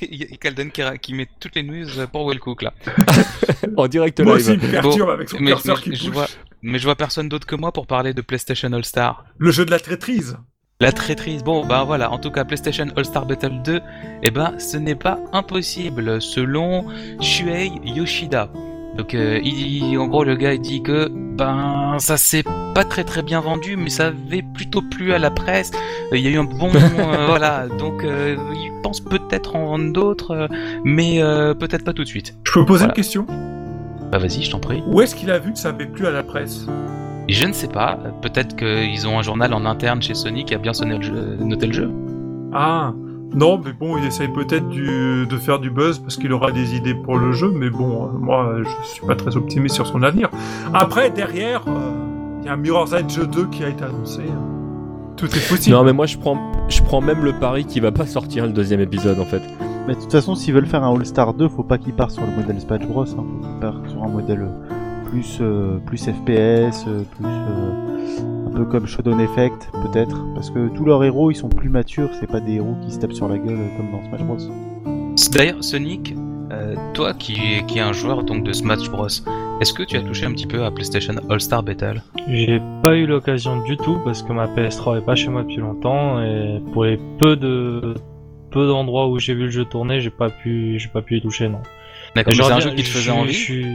S1: Il y a Calden qui, met toutes les news pour Wellcook là.
S4: En direct
S3: Moi
S4: live.
S3: aussi, il me perturbe avec son
S1: mais,
S3: curseur
S1: mais
S3: qui
S1: je
S3: bouge.
S1: vois, mais je vois personne d'autre que moi pour parler de PlayStation All Star.
S3: Le jeu de la traîtrise.
S1: La traîtrise. Bon, bah voilà, en tout cas, PlayStation All-Star Battle 2, eh ben, ce n'est pas impossible, selon Shuei Yoshida. Donc, euh, il, en gros, le gars, il dit que, ben, ça s'est pas très très bien vendu, mais ça avait plutôt plu à la presse. Euh, Il y a eu un bon, euh, voilà, donc, euh, il pense peut-être en vendre d'autres, euh, mais euh, peut-être pas tout de suite.
S3: Je peux poser
S1: Voilà.
S3: une question?
S1: Bah, vas-y, je t'en prie.
S3: Où est-ce qu'il a vu que ça avait plu à la presse?
S1: Je ne sais pas, peut-être qu'ils ont un journal en interne chez Sony qui a bien sonné le jeu- noté le jeu.
S3: Ah non, mais bon, il essaye peut-être du- de faire du buzz parce qu'il aura des idées pour le jeu, mais bon, euh, moi, je suis pas très optimiste sur son avenir. Après, derrière, euh, il y a un Mirror's Edge 2 qui a été annoncé. hein. Tout est possible.
S4: Non, mais moi, je prends, je prends même le pari qu'il va pas sortir le deuxième épisode, en fait.
S2: Mais de toute façon, s'ils veulent faire un All-Star 2, faut pas qu'ils partent sur le modèle Smash Bros. Hein. Faut qu'ils partent sur un modèle euh, plus, euh, plus FPS, plus euh, un peu comme Shadow Effect, peut-être. Parce que tous leurs héros, ils sont plus matures. C'est pas des héros qui se tapent sur la gueule euh, comme dans Smash Bros.
S1: D'ailleurs, Sonic, euh, toi qui, qui es un joueur donc de Smash Bros, est-ce que tu as touché un petit peu à PlayStation All-Star Battle?
S5: J'ai pas eu l'occasion du tout parce que ma PS3 est pas chez moi depuis longtemps et pour les peu de peu d'endroits où j'ai vu le jeu tourner, j'ai pas pu j'ai pas pu y toucher non.
S1: D'accord, c'est un jeu qui te faisait envie
S5: je suis-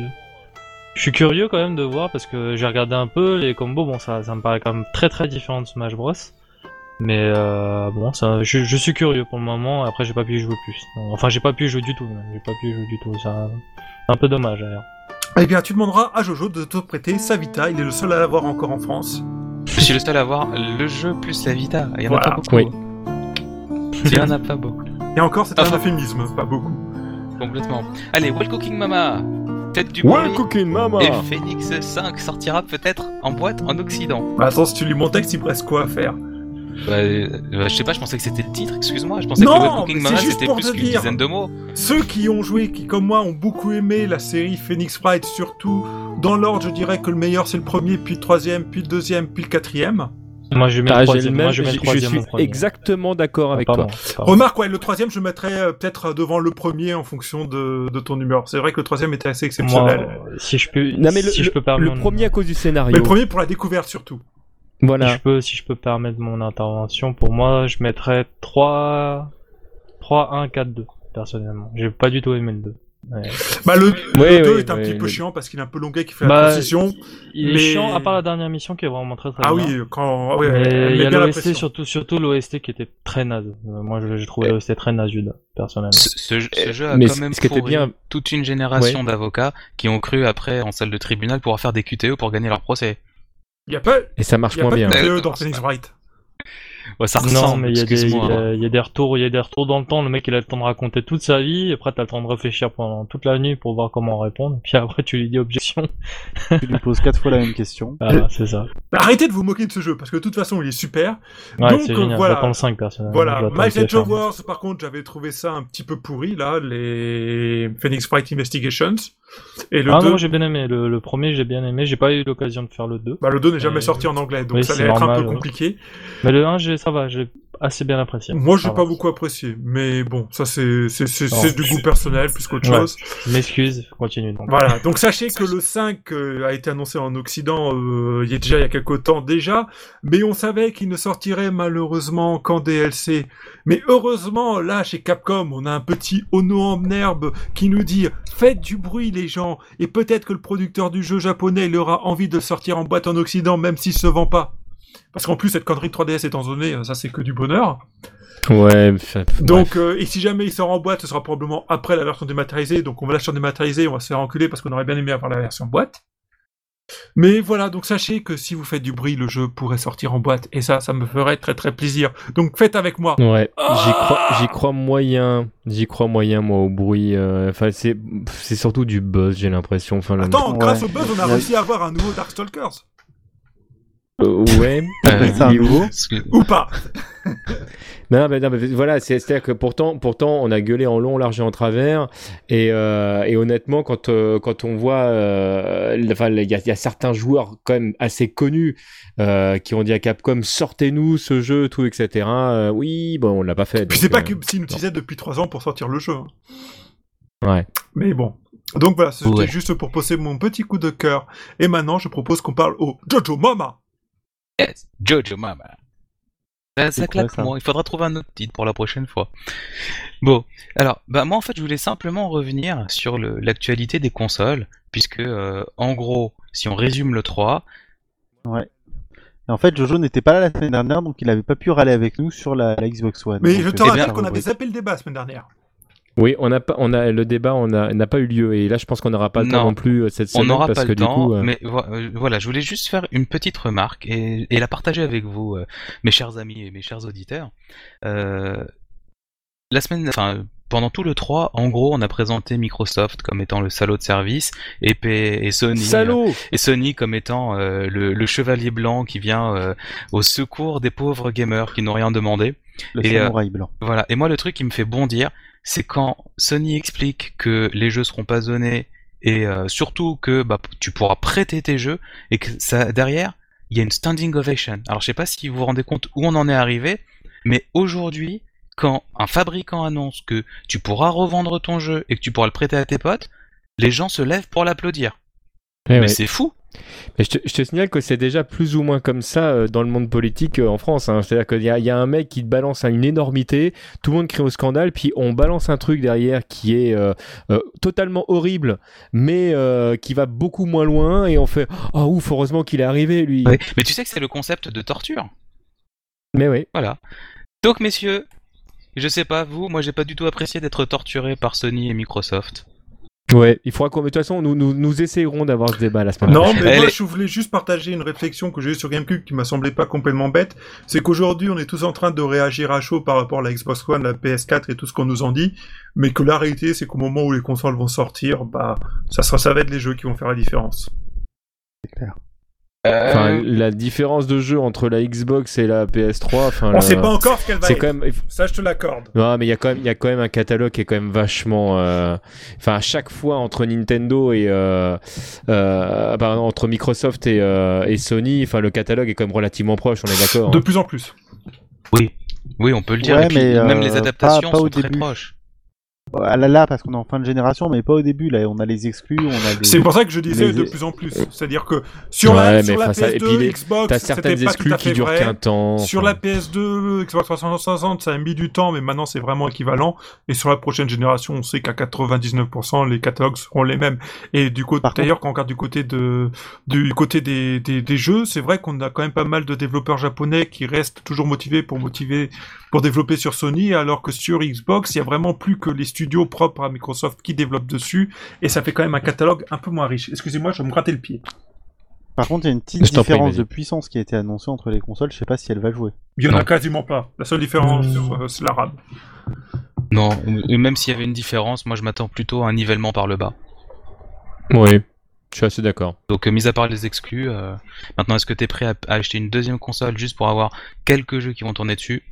S5: Je suis curieux quand même de voir parce que j'ai regardé un peu les combos. Bon, ça, ça me paraît quand même très très différent de Smash Bros. Mais euh, bon, ça, je, je suis curieux pour le moment. Après, j'ai pas pu y jouer plus. Enfin, j'ai pas pu y jouer du tout. J'ai pas pu y jouer du tout. Ça, c'est un peu dommage d'ailleurs.
S3: Eh bien, tu demanderas à Jojo de te prêter sa Vita. Il est le seul à l'avoir encore en France.
S1: Je suis le seul à avoir le jeu plus la Vita. Il y en
S3: Voilà.
S1: a pas beaucoup.
S4: Oui.
S1: Il y en a pas beaucoup.
S3: Et encore, c'est un
S1: Enfin-
S3: euphémisme, pas beaucoup.
S1: Complètement. Allez, Well Cooking Mama Du bruit.
S4: cooking mama
S1: Et Phoenix 5 sortira peut-être en boîte en Occident.
S3: Bah, attends, si tu lis mon texte, il me reste quoi à faire
S1: Bah, euh, je sais pas, je pensais que c'était le titre, excuse-moi. Je pensais
S3: Non,
S1: que Well Cooking
S3: mais
S1: Mama
S3: c'est juste
S1: c'était
S3: pour
S1: plus
S3: te
S1: qu'une
S3: dire.
S1: dizaine de mots.
S3: Ceux qui ont joué, qui comme moi ont beaucoup aimé la série Phoenix Wright, surtout dans l'ordre, je dirais que le meilleur c'est le premier, puis le troisième, puis le deuxième, puis le quatrième.
S5: Moi, je mets
S4: Ah,
S5: le troisième.
S4: même,
S5: Moi, je mets le
S4: je- je
S5: troisième
S4: suis
S5: premier.
S4: exactement d'accord avec toi.
S5: pardon.
S3: Remarque, ouais, le troisième, je mettrais euh, peut-être devant le premier en fonction de, de ton humeur. C'est vrai que le troisième était assez exceptionnel.
S5: Moi, si je peux,
S4: Non mais le,
S5: si je peux permettre,
S4: le premier à cause du scénario.
S3: Mais le premier pour la découverte surtout.
S5: si
S4: Voilà.
S5: je peux, si je peux permettre mon intervention, pour moi, je mettrais 3, 3, 1, 4, 2, personnellement. J'ai pas du tout aimé le 2. Ouais.
S3: Bah, le,
S4: Ouais,
S3: le 2
S4: ouais,
S3: est un
S4: ouais,
S3: petit peu
S4: le-
S3: chiant parce qu'il est un peu longuet qui fait la
S5: Bah,
S3: transition.
S5: Il est
S3: Mais-
S5: chiant, à part la dernière mission qui est vraiment très très
S3: Ah
S5: bien.
S3: oui, quand. Ouais,
S5: Mais il y a
S3: la
S5: l'OST, surtout, surtout l'OST qui était très naze. Euh, Moi, je- j'ai trouvé
S1: Ouais.
S5: l'OST très naze du 2, personnellement.
S1: Ce, ce jeu- ce jeu a
S4: mais
S1: quand même
S4: ce qui était
S1: pourri
S4: bien-
S1: toute une génération d'avocats qui ont cru après en salle de tribunal pouvoir faire des QTE pour gagner leur procès.
S3: Il y a pas,
S4: Et ça marche
S3: y a
S4: moins
S3: pas
S4: bien.
S3: de. QTE
S1: Ouais,
S3: dans Phoenix Wright.
S1: Ouais, ça
S5: Non, mais il y, a des, il y
S1: excuse-moi.
S5: a- il y a des retours, il y a des retours dans le temps. Le mec, il a le temps de raconter toute sa vie. Après, t'as le temps de réfléchir pendant toute la nuit pour voir comment répondre. Puis après, tu lui dis objection.
S2: Tu lui poses quatre fois la même question.
S5: Voilà, c'est ça.
S3: Arrêtez de vous moquer de ce jeu parce que de toute façon il est super.
S5: Ouais,
S3: Donc,
S5: c'est génial.
S3: voilà.
S5: Le 5, personnellement.
S3: Voilà,
S5: TF1.
S3: Wars, par contre, j'avais trouvé ça un petit peu pourri, là, les Phoenix Wright Investigations. Et le
S5: Ah
S3: 2,
S5: non, j'ai bien aimé. Le, le premier, j'ai bien aimé. J'ai pas eu l'occasion de faire le 2.
S3: bah, le 2 n'est jamais
S5: Euh,
S3: sorti en anglais, donc
S5: oui,
S3: ça allait être un peu
S5: ouais.
S3: compliqué.
S5: Mais le 1, j'ai- ça va. J'ai assez bien apprécié.
S3: Moi, j'ai pas beaucoup apprécié, mais bon, ça c'est c'est c'est
S5: Non.
S3: c'est du goût personnel plus qu'autre
S5: Ouais.
S3: chose.
S5: Je m'excuse. Continue donc.
S3: Voilà, donc sachez que le 5 euh, a été annoncé en Occident euh, il y a déjà il y a quelques temps déjà, mais on savait qu'il ne sortirait malheureusement qu'en DLC. Mais heureusement, là chez Capcom, on a un petit Ono en herbe qui nous dit faites du bruit les gens, et peut-être que le producteur du jeu japonais il aura envie de le sortir en boîte en Occident même s'il se vend pas. Parce qu'en plus cette connerie de 3DS étant zonée, ça c'est que du bonheur.
S4: Ouais.
S3: Donc, euh, et si jamais il sort en boîte, ce sera probablement après la version dématérialisée. Donc, on va l'acheter en dématérialisé, on va se faire enculer parce qu'on aurait bien aimé avoir la version boîte. Mais voilà, donc sachez que si vous faites du bruit, le jeu pourrait sortir en boîte. Et ça, ça me ferait très très plaisir. Donc, faites avec moi.
S4: Ouais,
S3: Ah
S4: j'y crois, j'y crois moyen, j'y crois moyen moi au bruit. euh, Enfin, c'est, c'est surtout du buzz, j'ai l'impression. Enfin, le-
S3: Attends,
S2: Ouais.
S3: grâce au buzz, on a
S2: Ouais.
S3: réussi à avoir un nouveau Darkstalkers.
S4: Euh, ouais.
S1: Euh,
S2: C'est un
S4: il est où
S2: nouveau.
S1: Parce que-
S3: Ou pas.
S4: Non, mais, non, mais voilà, c'est, c'est-à-dire que pourtant, pourtant, on a gueulé en long, large et en travers, et, euh, et honnêtement, quand euh, quand on voit, euh, enfin, il y a, il y a certains joueurs quand même assez connus euh, qui ont dit à Capcom, sortez-nous ce jeu, tout, etc. Euh, oui, bon, on l'a pas fait.
S3: Puis c'est pas
S4: euh,
S3: que s'ils nous disaient depuis 3 ans pour sortir le jeu. hein.
S4: Ouais.
S3: Mais bon. Donc voilà, c'était
S1: Ouais.
S3: juste pour poser mon petit coup de cœur. Et maintenant, je propose qu'on parle au Jojo Mama.
S1: Yes, Jojo Mama. Ça, ça claque
S2: quoi, ça
S1: moi. Il faudra trouver un autre titre pour la prochaine fois. Bon, alors, bah moi en fait, je voulais simplement revenir sur l'actualité des consoles, puisque euh, en gros, si on résume le 3,
S2: Ouais. Et en fait, Jojo n'était pas là la semaine dernière, donc il avait pas pu râler avec nous sur la, la Xbox One.
S3: Mais
S2: Donc,
S3: je
S2: euh,
S3: te
S2: c'est
S3: rappelle qu'on avait zappé le débat la semaine dernière.
S4: Oui, on a pas, on a le débat, on a n'a pas eu lieu, et là, je pense qu'on n'aura pas le temps
S1: Non.
S4: non plus euh, cette
S1: on
S4: semaine
S1: n'aura
S4: parce
S1: pas
S4: que
S1: le
S4: du
S1: temps,
S4: coup, euh,
S1: mais vo- euh, voilà, je voulais juste faire une petite remarque et, et la partager avec vous, euh, mes chers amis et mes chers auditeurs. Euh, la semaine, enfin, pendant tout le 3, en gros, on a présenté Microsoft comme étant le salaud de service et, P- et Sony.
S4: salaud.
S1: et Sony comme étant euh, le, le chevalier blanc qui vient euh, au secours des pauvres gamers qui n'ont rien demandé.
S2: Le
S1: Et, euh,
S2: samouraï blanc.
S1: Voilà. Et moi, le truc qui me fait bondir, c'est quand Sony explique que les jeux seront pas zonés et euh, surtout que bah, tu pourras prêter tes jeux et que ça derrière, il y a une standing ovation. Alors, je sais pas si vous vous rendez compte où on en est arrivé, mais aujourd'hui, quand un fabricant annonce que tu pourras revendre ton jeu et que tu pourras le prêter à tes potes, les gens se lèvent pour l'applaudir.
S4: Eh
S1: Mais
S4: ouais.
S1: c'est fou.
S4: Mais je, te, je te signale que c'est déjà plus ou moins comme ça euh, dans le monde politique euh, en France. hein. C'est-à-dire qu'il y, a- il y a un mec qui te balance une énormité, tout le monde crie au scandale, puis on balance un truc derrière qui est euh, euh, totalement horrible, mais euh, qui va beaucoup moins loin, et on fait Oh ouf, heureusement qu'il est arrivé lui.
S1: Ouais. Mais tu sais que c'est le concept de torture.
S4: Mais oui.
S1: Voilà. Donc, messieurs, je sais pas vous, moi j'ai pas du tout apprécié d'être torturé par Sony et Microsoft.
S4: Ouais, il faudra qu'on. De toute façon, nous, nous, nous essayerons d'avoir ce débat la semaine
S3: Non,
S4: prochaine.
S3: mais
S1: Elle
S3: moi,
S1: est-
S3: je voulais juste partager une réflexion que j'ai eue sur GameCube qui m'a semblé pas complètement bête. C'est qu'aujourd'hui, on est tous en train de réagir à chaud par rapport à la Xbox One, la PS4 et tout ce qu'on nous en dit. Mais que la réalité, c'est qu'au moment où les consoles vont sortir, bah, ça sera, ça va être les jeux qui vont faire la différence.
S2: C'est clair.
S4: Enfin,
S1: Euh,
S4: la différence de jeu entre la Xbox et la PS3, enfin.
S3: On
S4: la-
S3: sait pas encore ce qu'elle va être.
S4: quand même.
S3: Ça, je te l'accorde.
S4: Non, mais il y a quand même, il y a quand même un catalogue qui est quand même vachement. euh, Enfin, à chaque fois entre Nintendo et euh, euh, pardon, entre Microsoft et, euh, et Sony, enfin le catalogue est quand même relativement proche. On est d'accord.
S3: De
S4: hein.
S3: plus en plus.
S1: Oui. Oui, on peut le dire.
S2: Ouais,
S1: et puis,
S2: mais,
S1: même
S2: euh,
S1: les adaptations
S2: pas- pas
S1: sont
S2: au
S1: très
S2: début.
S1: proches.
S2: Ah là là, parce qu'on est en fin de génération, mais pas au début. Là, on a les exclus, on a les.
S3: C'est pour ça que je disais
S2: les-
S3: de plus en plus. C'est-à-dire que sur
S4: Ouais,
S3: la,
S4: mais
S3: sur la
S4: enfin, ça- et
S3: PS2,
S4: puis les-
S3: Xbox,
S4: T'as certaines
S3: pas
S4: exclus
S3: tout à
S4: qui durent qu'un temps.
S3: Sur
S4: enfin.
S3: la PS2, Xbox 360, ça a mis du temps, mais maintenant c'est vraiment équivalent. Et sur la prochaine génération, on sait qu'à 99%, les catalogues seront les mêmes. Et du côté, d'ailleurs, quand on regarde du côté de, du côté des, des, des jeux, c'est vrai qu'on a quand même pas mal de développeurs japonais qui restent toujours motivés pour motiver, pour développer sur Sony, alors que sur Xbox, il y a vraiment plus que les studios propres à Microsoft qui développent dessus. Et ça fait quand même un catalogue un peu moins riche. Excusez-moi, je vais me gratter le pied.
S2: Par contre, il y a une petite
S4: prie,
S2: différence de puissance qui a été annoncée entre les consoles. Je sais pas si elle va jouer.
S3: Il y en
S1: Non.
S3: a quasiment pas. La seule différence,
S5: Mmh.
S3: euh, c'est l'arabe.
S1: Non, et même s'il y avait une différence, moi je m'attends plutôt à un nivellement par le bas.
S4: Oui, je suis assez d'accord.
S1: Donc, euh, mis à part les exclus, euh, maintenant est-ce que t'es prêt à, à acheter une deuxième console juste pour avoir quelques jeux qui vont tourner dessus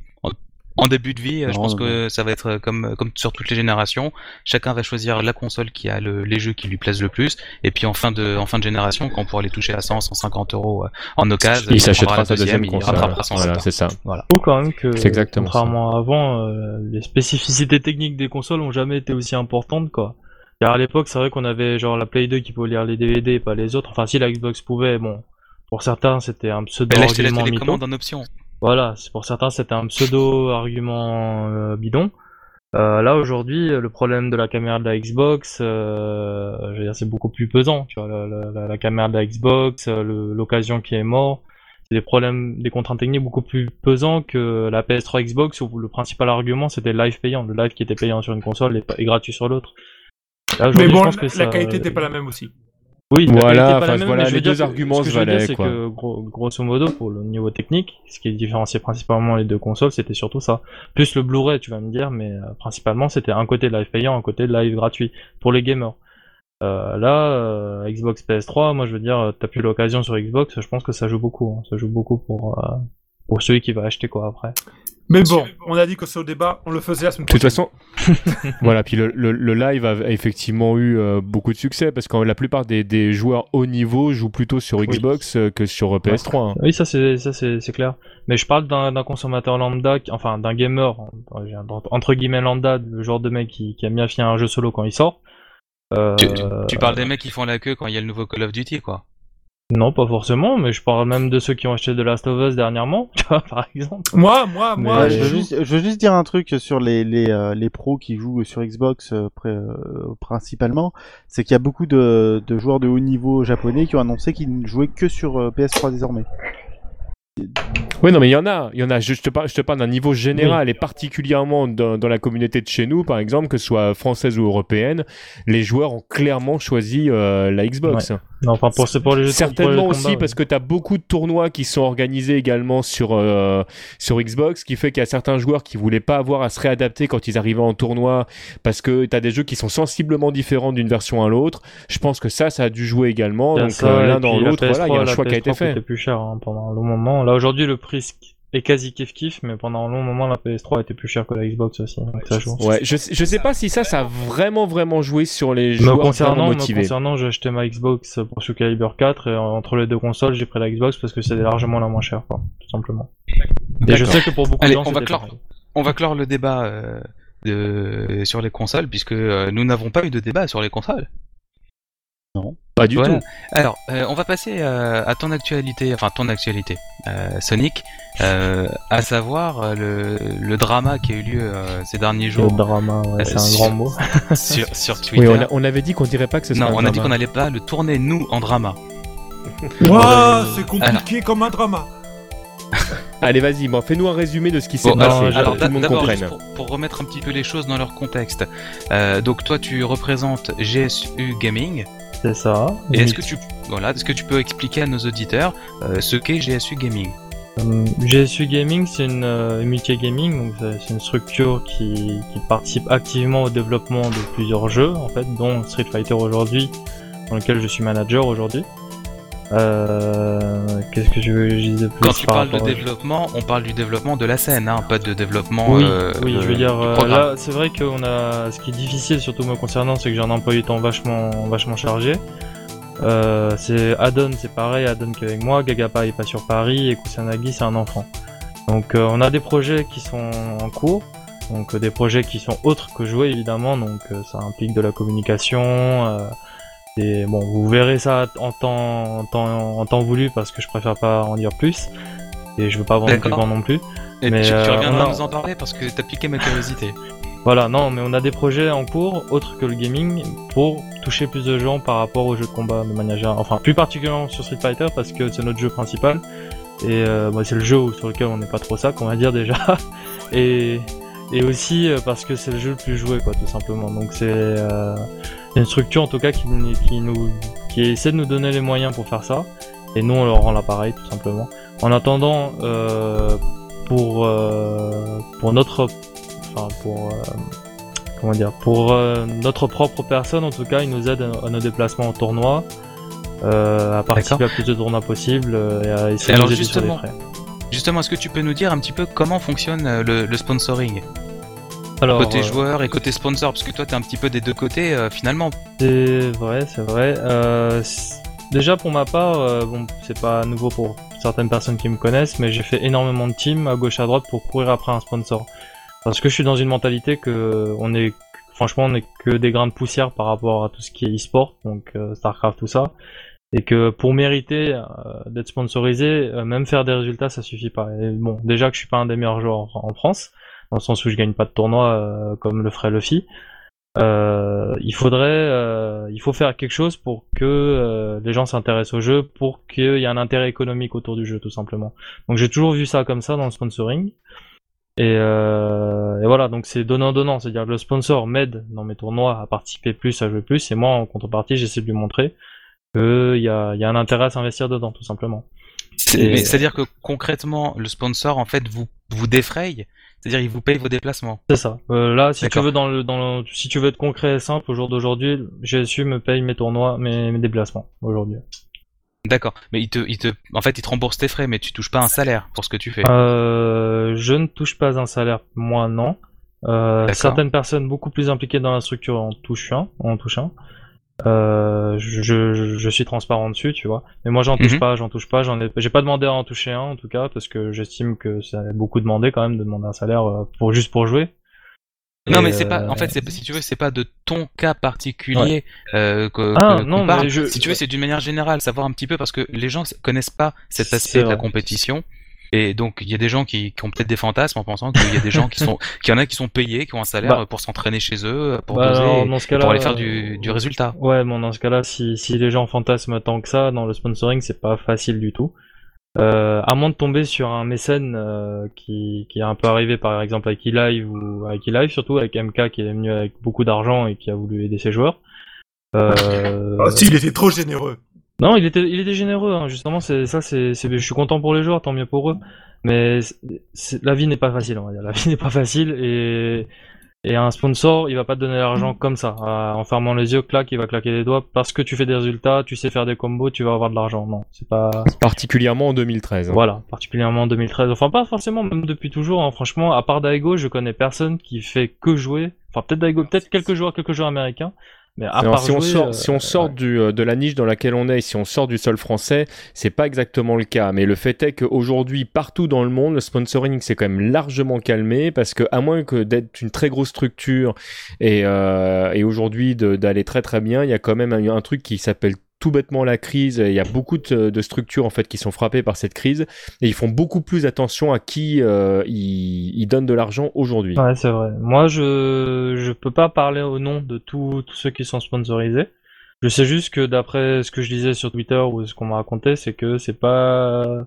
S1: en, début de vie, euh, je pense
S2: non,
S1: que ça va être euh, comme, comme sur toutes les générations. Chacun va choisir la console qui a le- les jeux qui lui plaisent le plus. Et puis en fin de, en fin de génération, quand on pourra les toucher à 100, 150 euros euh, en occasion,
S4: Il s'achètera
S1: la
S4: sa deuxième
S1: il
S4: console.
S1: rattrapera son
S4: Voilà, c'est ça.
S1: Voilà.
S5: Trouve quand même que,
S4: exactement
S5: contrairement à avant, euh, les spécificités techniques des consoles ont jamais été aussi importantes, quoi. Car à l'époque, c'est vrai qu'on avait genre la Play 2 qui pouvait lire les DVD et pas les autres. Enfin, si la Xbox pouvait, bon, pour certains, c'était un
S1: Mais là, la
S5: pseudo-argument mytho.
S1: télécommande en option.
S5: Voilà, c'est pour certains, c'était un pseudo-argument euh, bidon. Euh, là, aujourd'hui, le problème de la caméra de la Xbox, euh, je veux dire, c'est beaucoup plus pesant. Tu vois, la, la- la- la caméra de la Xbox, l'occasion qui est mort, c'est des problèmes, des contraintes techniques beaucoup plus pesants que la PS3 Xbox où le principal argument c'était le live payant, le live qui était payant sur une console et, gratuit sur l'autre.
S3: Mais bon,
S5: je pense que
S3: la
S5: ça-
S3: qualité n'était pas la même aussi.
S5: Oui,
S4: Voilà,
S5: pas la même,
S4: voilà,
S5: je
S4: les deux
S5: que-
S4: arguments
S5: ce que
S4: se valaient,
S5: c'est que gros- grosso modo, pour le niveau technique, ce qui différenciait principalement les deux consoles, c'était surtout ça. Plus le Blu-ray, tu vas me dire, mais euh, principalement c'était un côté live payant, un côté live gratuit pour les gamers. Euh, là, euh, Xbox PS3, moi je veux dire, t'as plus l'occasion sur Xbox, je pense que ça joue beaucoup, hein. ça joue beaucoup pour pour celui qui va acheter quoi après.
S3: Mais bon, on a dit que c'est au débat, on le faisait la semaine
S4: De toute façon, voilà. Puis le, le- le live a, effectivement eu euh, beaucoup de succès parce que la plupart des, des joueurs haut niveau jouent plutôt sur Xbox euh, que sur euh, PS3. hein.
S5: Oui, ça c'est ça c'est c'est clair. Mais je parle d'un consommateur lambda, enfin d'un gamer en- entre guillemets lambda, le genre de mec qui, qui aime bien finir un jeu solo quand il sort. Euh,
S1: Tu, tu- tu parles des mecs qui font la queue quand il y a le nouveau Call of Duty, quoi.
S5: Non, pas forcément, mais je parle même de ceux qui ont acheté The Last of Us dernièrement, tu vois, par exemple.
S3: Moi, moi,
S5: Mais-
S3: moi,
S2: Ouais,
S3: je
S2: veux juste, je veux juste dire un truc sur les, les, euh, les pros qui jouent sur Xbox euh, euh, principalement, c'est qu'il y a beaucoup de, de joueurs de haut niveau japonais qui ont annoncé qu'ils ne jouaient que sur euh, PS3 désormais.
S4: Oui, non, mais il y en a. Il y en a. Je, je te parle, je te parle d'un niveau général et particulièrement dans, dans la communauté de chez nous, par exemple, que ce soit française ou européenne, les joueurs ont clairement choisi euh, la Xbox.
S5: Non, enfin pour c'est pour les jeux de- pour les
S4: Certainement
S5: jeux
S4: aussi parce que tu as beaucoup de tournois qui sont organisés également sur, euh, sur Xbox, ce qui fait qu'il y a certains joueurs qui voulaient pas avoir à se réadapter quand ils arrivaient en tournoi parce que tu as des jeux qui sont sensiblement différents d'une version à l'autre. Je pense que ça, ça a dû jouer également. Donc euh, l'un dans
S5: la
S4: l'autre, voilà, il y a un
S5: PS3,
S4: choix qui a été
S5: PS3
S4: fait.
S5: coûtait plus cher hein, pendant un long moment. Là aujourd'hui le prix est quasi kiff kiff, mais pendant un long moment la PS3 était plus chère que la Xbox aussi, donc ça joue.
S4: Ouais, je, sais- je sais pas si ça, ça a vraiment, vraiment joué sur les
S5: Me
S4: joueurs
S5: concernant,
S4: vraiment
S5: me
S4: motivés.
S5: concernant, j'ai acheté ma Xbox pour Soul Calibur 4 et entre les deux consoles, j'ai pris la Xbox parce que c'était largement la moins chère, quoi, tout simplement. Et je sais que pour beaucoup
S1: Allez,
S5: de gens,
S1: on va clore.
S5: pareil.
S1: On va clore le débat euh, de... sur les consoles, puisque euh, nous n'avons pas eu de débat sur les consoles.
S2: Non.
S4: Pas du
S1: Voilà.
S4: tout.
S1: Alors, euh, on va passer euh, à ton actualité, enfin ton actualité, euh, Sonic, euh, à savoir euh, le, le drama qui a eu lieu euh, ces derniers
S5: Le
S1: jours
S5: drama, ouais, c'est
S1: Euh,
S5: un
S1: sur-
S5: grand mot.
S1: sur, sur Twitter.
S4: Oui, on, a- on avait dit qu'on dirait pas que ce serait
S1: Non,
S4: un
S1: on a dit qu'on n'allait pas le tourner nous en drama.
S3: Ouah, c'est compliqué comme un drama.
S4: Allez, vas-y, bon, fais-nous un résumé de ce qui s'est
S1: Bon,
S4: passé,
S5: alors,
S4: pour
S1: Alors,
S4: que tout le monde
S1: d'abord,
S4: comprenne.
S1: juste pour, pour remettre un petit peu les choses dans leur contexte. Euh, donc, toi, tu représentes GSU Gaming.
S5: C'est ça.
S1: Et est-ce que tu, voilà, est-ce que tu peux expliquer à nos auditeurs euh, ce qu'est GSU Gaming?
S5: GSU Gaming, c'est une euh, Multi Gaming, donc c'est- une structure qui, qui participe activement au développement de plusieurs jeux, en fait, dont Street Fighter aujourd'hui, dans lequel je suis manager aujourd'hui. Euh, Qu'est-ce que je veux je disais plus
S1: Quand tu
S5: par
S1: parles de développement, on parle du développement de la scène, hein, pas de développement.
S5: Oui,
S1: euh,
S5: oui,
S1: de-
S5: je veux dire, euh, là, c'est vrai qu'on a, ce qui est difficile, surtout me concernant, c'est que j'ai un emploi du temps vachement, vachement chargé. Euh, c'est Adon, c'est pareil, Adon qui est avec moi, Gagapa est pas sur Paris, et Kusanagi, c'est un enfant. Donc, euh, on a des projets qui sont en cours, donc euh, des projets qui sont autres que jouer, évidemment, donc euh, ça implique de la communication, euh, et bon, vous verrez ça en temps, en temps, en temps voulu, parce que je préfère pas en dire plus, et je veux pas vendre
S1: D'accord.
S5: grand non plus.
S1: Et
S5: mais,
S1: tu, tu reviendras
S5: on a-
S1: nous en parler parce que t'as piqué ma curiosité.
S5: Voilà, non, mais on a des projets en cours, autres que le gaming, pour toucher plus de gens par rapport aux jeux de combat de manière générale. Enfin, plus particulièrement sur Street Fighter, parce que c'est notre jeu principal. Et euh, c'est le jeu sur lequel on n'est pas trop sac, on va dire déjà. Et, et aussi euh, parce que c'est le jeu le plus joué, quoi, tout simplement. Donc c'est euh, une structure, en tout cas, qui, nous, qui essaie de nous donner les moyens pour faire ça. Et nous, on leur rend l'appareil, tout simplement. En attendant, euh, pour, pour notre enfin pour euh, comment dire pour euh, notre propre personne en tout cas il nous aide à, à nos déplacements en tournoi euh, à participer à plus de tournois possibles et à essayer de nous aider sur les frais.
S1: Justement, est-ce que tu peux nous dire un petit peu comment fonctionne le, le sponsoring?
S5: Alors
S1: Côté joueur et côté sponsor, parce que toi t'es un petit peu des deux côtés euh, finalement.
S5: c'est vrai c'est vrai Euh, déjà pour ma part euh, bon c'est pas nouveau pour certaines personnes qui me connaissent mais j'ai fait énormément de teams à gauche à droite pour courir après un sponsor parce que je suis dans une mentalité que on est franchement on est que des grains de poussière par rapport à tout ce qui est e-sport donc euh, Starcraft tout ça et que pour mériter euh, d'être sponsorisé euh, même faire des résultats ça suffit pas et bon déjà que je suis pas un des meilleurs joueurs en, France dans le sens où je gagne pas de tournoi euh, comme le ferait Luffy euh, il faudrait, euh, il faut faire quelque chose pour que les gens s'intéressent au jeu, pour qu'il y ait un intérêt économique autour du jeu, tout simplement. Donc j'ai toujours vu ça comme ça dans le sponsoring. Et, euh, et voilà, donc c'est donnant-donnant, c'est-à-dire que le sponsor m'aide dans mes tournois à participer plus, à jouer plus, et moi en contrepartie j'essaie de lui montrer qu'il y a, y a un intérêt à s'investir dedans, tout simplement.
S1: C'est-à-dire que concrètement, le sponsor en fait vous vous défraye, c'est-à-dire il vous paye vos déplacements.
S5: C'est ça. Euh, là, si tu veux dans le, dans le- si tu veux être concret et simple, au jour d'aujourd'hui, GSU me paye mes tournois, mes, mes déplacements aujourd'hui.
S1: D'accord. Mais il te, il te, en fait, il te rembourse tes frais, mais tu touches pas un salaire pour ce que tu fais.
S5: Euh, je ne touche pas un salaire, moi non. Euh, certaines personnes beaucoup plus impliquées dans la structure en touchent un, en touchent un. Euh, je, je, je suis transparent dessus, tu vois. Mais moi j'en touche
S1: Mhm.
S5: pas, j'en touche pas, j'en ai, j'ai pas demandé à en toucher un en tout cas parce que j'estime que c'est beaucoup demandé quand même de demander un salaire euh, pour juste pour jouer.
S1: Non, mais c'est pas,
S5: euh,
S1: en fait, c'est, si tu veux, c'est pas de ton cas particulier euh, que,
S5: Ah,
S1: que-
S5: non,
S1: qu'on parle.
S5: mais je-
S1: Si tu veux, c'est d'une manière générale, savoir un petit peu parce que les gens connaissent pas cet aspect de la compétition. Et donc, il y a des gens qui, qui ont peut-être des fantasmes en pensant qu'il y a des gens qui sont, qu'il y en a qui sont payés, qui ont un salaire
S5: Bah.
S1: pour s'entraîner chez eux, pour
S5: Bah,
S1: doser,
S5: alors,
S1: et-
S5: dans ce
S1: pour aller faire
S5: euh,
S1: du, du résultat.
S5: Ouais, bon, dans ce cas-là, si, si les gens fantasment tant que ça, dans le sponsoring, c'est pas facile du tout. Euh, à moins de tomber sur un mécène euh, qui, qui est un peu arrivé par exemple avec eLive ou avec eLive surtout avec MK qui est venu avec beaucoup d'argent et qui a voulu aider ses joueurs. Euh,
S3: Ah, si, il était trop généreux.
S5: non, il était, il était généreux, hein, justement, c'est ça, c'est, c'est, je suis content pour les joueurs, tant mieux pour eux. Mais la vie n'est pas facile, on va dire. La vie n'est pas facile et, et un sponsor, il va pas te donner l'argent comme ça, en fermant les yeux, clac, il va claquer les doigts parce que tu fais des résultats, tu sais faire des combos, tu vas avoir de l'argent. Non, c'est pas.
S4: Particulièrement en 2013. hein.
S5: Voilà, particulièrement en 2013. Enfin, pas forcément, même depuis toujours. hein. Franchement, à part Daigo, je connais personne qui fait que jouer. Enfin, peut-être Daigo, peut-être quelques joueurs, quelques joueurs américains. Mais à part
S4: si, on sort,
S5: euh,
S4: si on sort du, euh, de la niche dans laquelle on est, si on sort du sol français, c'est pas exactement le cas. Mais le fait est qu'aujourd'hui, partout dans le monde, le sponsoring s'est quand même largement calmé parce que, à moins que d'être une très grosse structure et, euh, et aujourd'hui d'aller très très bien, il y a quand même un, un truc qui s'appelle tout bêtement la crise. Il y a beaucoup de, structures en fait qui sont frappées par cette crise et ils font beaucoup plus attention à qui euh, ils, donnent de l'argent aujourd'hui.
S5: Ouais, c'est vrai. Moi, je je peux pas parler au nom de tous ceux qui sont sponsorisés. Je sais juste que d'après ce que je lisais sur Twitter ou ce qu'on m'a raconté, c'est que c'est pas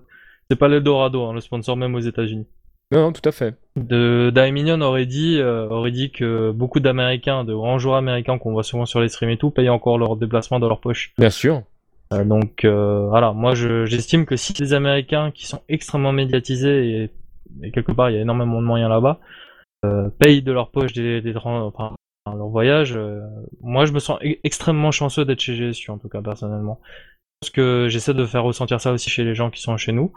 S5: c'est pas l'Eldorado, hein, le sponsor même aux États-Unis.
S4: Non, non, tout à fait.
S5: De Daiminion aurait dit euh, aurait dit que beaucoup d'Américains, de grands joueurs américains qu'on voit souvent sur les streams et tout, payent encore leur déplacement dans leur poche.
S4: Bien sûr.
S5: Euh, donc euh, voilà, moi j'estime que si les Américains qui sont extrêmement médiatisés et, et quelque part il y a énormément de moyens là-bas payent de leur poche des, des enfin, leur voyage, moi je me sens e extrêmement chanceux d'être chez GSU en tout cas personnellement. Parce que j'essaie de faire ressentir ça aussi chez les gens qui sont chez nous.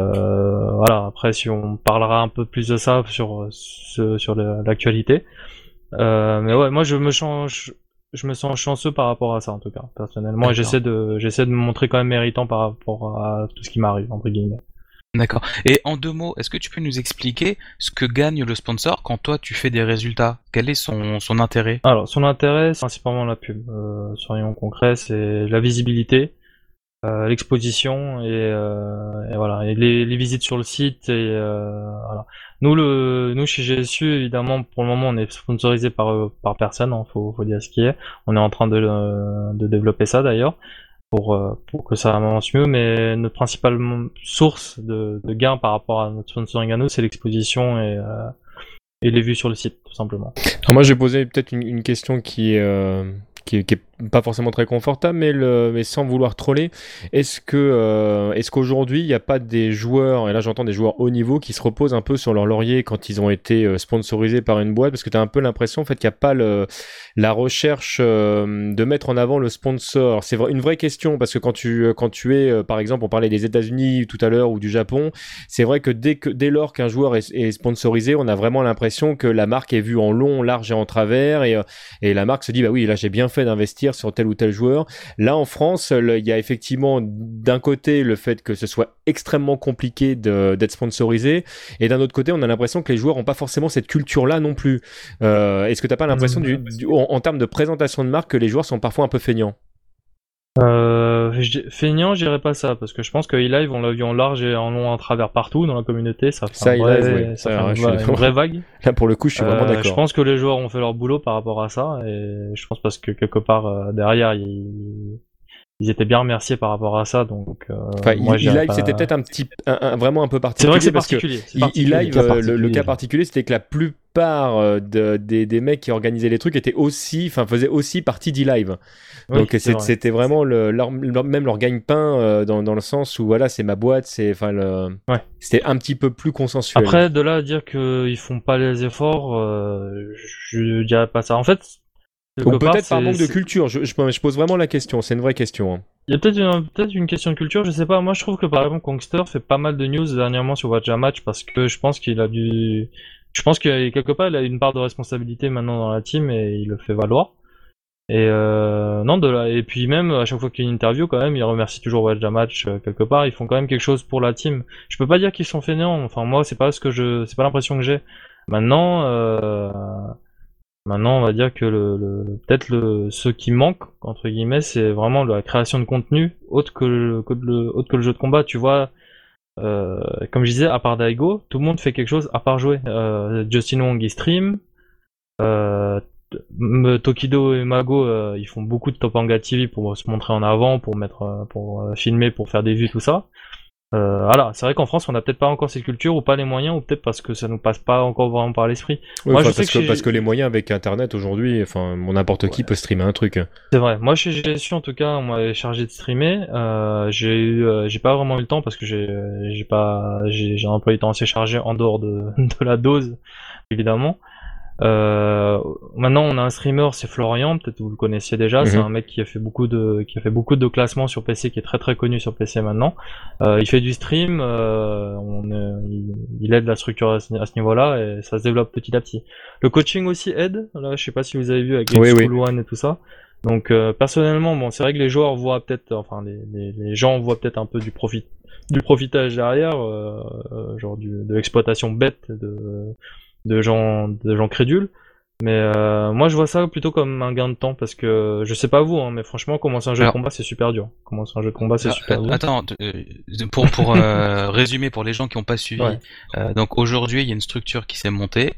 S5: Euh, voilà, après si on parlera un peu plus de ça sur sur l'actualité. Euh, mais ouais, moi je me change, je me sens chanceux par rapport à ça en tout cas personnellement. J'essaie de j'essaie de me montrer quand même méritant par rapport à tout ce qui m'arrive entre guillemets.
S1: D'accord. Et en deux mots, est-ce que tu peux nous expliquer ce que gagne le sponsor quand toi tu fais des résultats? Quel est son, son intérêt?
S5: Alors, son intérêt, c'est principalement la pub. Euh, soyons concrets, c'est la visibilité, l'exposition et, euh, et, voilà, et les, les, visites sur le site. Et euh, voilà. Nous, le, nous chez GSU, évidemment, pour le moment, on est sponsorisé par par personne. Hein, faut, faut dire ce qui est. On est en train de, de développer ça d'ailleurs pour, euh, pour que ça avance mieux, mais notre principale source de, de gain par rapport à notre sponsoring à nous, c'est l'exposition et, euh, et les vues sur le site, tout simplement.
S4: Alors moi, j'ai posé peut-être une, une, question qui euh, qui, qui est pas forcément très confortable, mais, sans vouloir troller. Est-ce que euh, est-ce qu'aujourd'hui il n'y a pas des joueurs, et là j'entends des joueurs haut niveau, qui se reposent un peu sur leur laurier quand ils ont été euh, sponsorisés par une boîte, parce que tu as un peu l'impression en fait qu'il n'y a pas la recherche euh, de mettre en avant le sponsor. C'est une vraie question parce que quand tu quand tu es par exemple, on parlait des États-Unis tout à l'heure ou du Japon, c'est vrai que dès lors qu'un joueur est, est, sponsorisé, on a vraiment l'impression que la marque est vue en long, large et en travers, et et la marque se dit bah oui là j'ai bien fait d'investir sur tel ou tel joueur. Là, en France, il y a effectivement d'un côté le fait que ce soit extrêmement compliqué d'être sponsorisé, et d'un autre côté, on a l'impression que les joueurs n'ont pas forcément cette culture-là non plus. Euh, Est-ce que tu n'as pas l'impression, en, en, termes de présentation de marque, que les joueurs sont parfois un peu feignants?
S5: Euh, feignant, je dirais pas ça, parce que je pense que E-Live, on l'a vu en large et en long à travers partout dans la communauté, ça fait,
S4: ça,
S5: un vrai, ouais. ça
S4: ça,
S5: fait une, une vraie vague.
S4: Là, pour le coup, je suis vraiment
S5: euh,
S4: d'accord.
S5: Je pense que les joueurs ont fait leur boulot par rapport à ça, et je pense parce que quelque part euh, derrière, ils, ils étaient bien remerciés par rapport à ça, donc. Euh,
S4: enfin,
S5: moi,
S4: E-Live,
S5: pas...
S4: c'était peut-être un petit, un, un, vraiment un peu particulier.
S5: C'est vrai que c'est particulier.
S4: Que E-Live, le, le, cas particulier, c'était que la plupart euh, de, des, des mecs qui organisaient les trucs étaient aussi, enfin, faisaient aussi partie d'E-Live. Donc oui, c'était vraiment le, leur, leur, même leur gagne-pain euh, dans, dans le sens où voilà c'est ma boîte, c'est enfin le,
S5: ouais.
S4: c'était un petit peu plus consensuel.
S5: Après de là à dire qu'ils font pas les efforts, euh, je dirais pas ça. En fait,
S4: ou peut-être par manque de culture. Je, je, je, pose vraiment la question. C'est une vraie question. Hein.
S5: Il y a peut-être une, peut une question de culture. Je sais pas. Moi je trouve que par exemple Kongster fait pas mal de news dernièrement sur Watch Match parce que je pense qu'il a dû, je pense que quelque part il a une part de responsabilité maintenant dans la team et il le fait valoir. Et euh, non de là et puis même à chaque fois qu'il y a une interview quand même il remercie toujours Wedge Match euh, quelque part ils font quand même quelque chose pour la team. Je peux pas dire qu'ils sont fainéants. Enfin moi c'est pas ce que je c'est pas l'impression que j'ai. Maintenant euh, maintenant on va dire que le, peut-être le ce qui manque entre guillemets c'est vraiment la création de contenu autre que le, jeu de combat. Tu vois euh, comme je disais à part Daigo tout le monde fait quelque chose à part jouer. Euh, Justin Wong il stream. Euh, Tokido et Mago, ils font beaucoup de Topanga TV pour se montrer en avant, pour mettre, pour filmer, pour faire des vues, tout ça. Voilà, c'est vrai qu'en France, on n'a peut-être pas encore cette culture ou pas les moyens, ou peut-être parce que ça nous passe pas encore vraiment par l'esprit.
S4: Oui, Moi, je sais parce, que, que parce que les moyens avec Internet aujourd'hui, enfin, n'importe ouais. qui peut streamer un truc.
S5: C'est vrai. Moi, chez GSU, en tout cas, on m'avait chargé de streamer. j'ai eu, j'ai pas vraiment eu le temps parce que j'ai, j'ai pas, j'ai un emploi du temps assez chargé en dehors de, de la dose, évidemment. Euh, maintenant, on a un streamer, c'est Florian, peut-être vous le connaissiez déjà. Mm -hmm. C'est un mec qui a fait beaucoup de, qui a fait beaucoup de classements sur PC, qui est très très connu sur PC maintenant. Euh, il fait du stream, euh, on, il, il, aide la structure à ce, ce niveau-là et ça se développe petit à petit. Le coaching aussi aide. Là, je sais pas si vous avez vu avec
S4: oui,
S5: School oui. One et tout ça. Donc euh, personnellement, bon, c'est vrai que les joueurs voient peut-être, enfin les, les, les, gens voient peut-être un peu du profit, du profitage derrière, euh, genre du, de l'exploitation bête de de gens, de gens crédules. Mais euh, moi, je vois ça plutôt comme un gain de temps parce que je sais pas vous, hein, mais franchement, commencer un jeu
S1: Alors-
S5: de combat, c'est super dur. Commencer un jeu de combat, c'est
S1: Ah,
S5: super
S1: euh,
S5: dur.
S1: Attends, euh, pour, pour euh, résumer pour les gens qui n'ont pas suivi,
S5: Ouais.
S1: euh, donc aujourd'hui il y a une structure qui s'est montée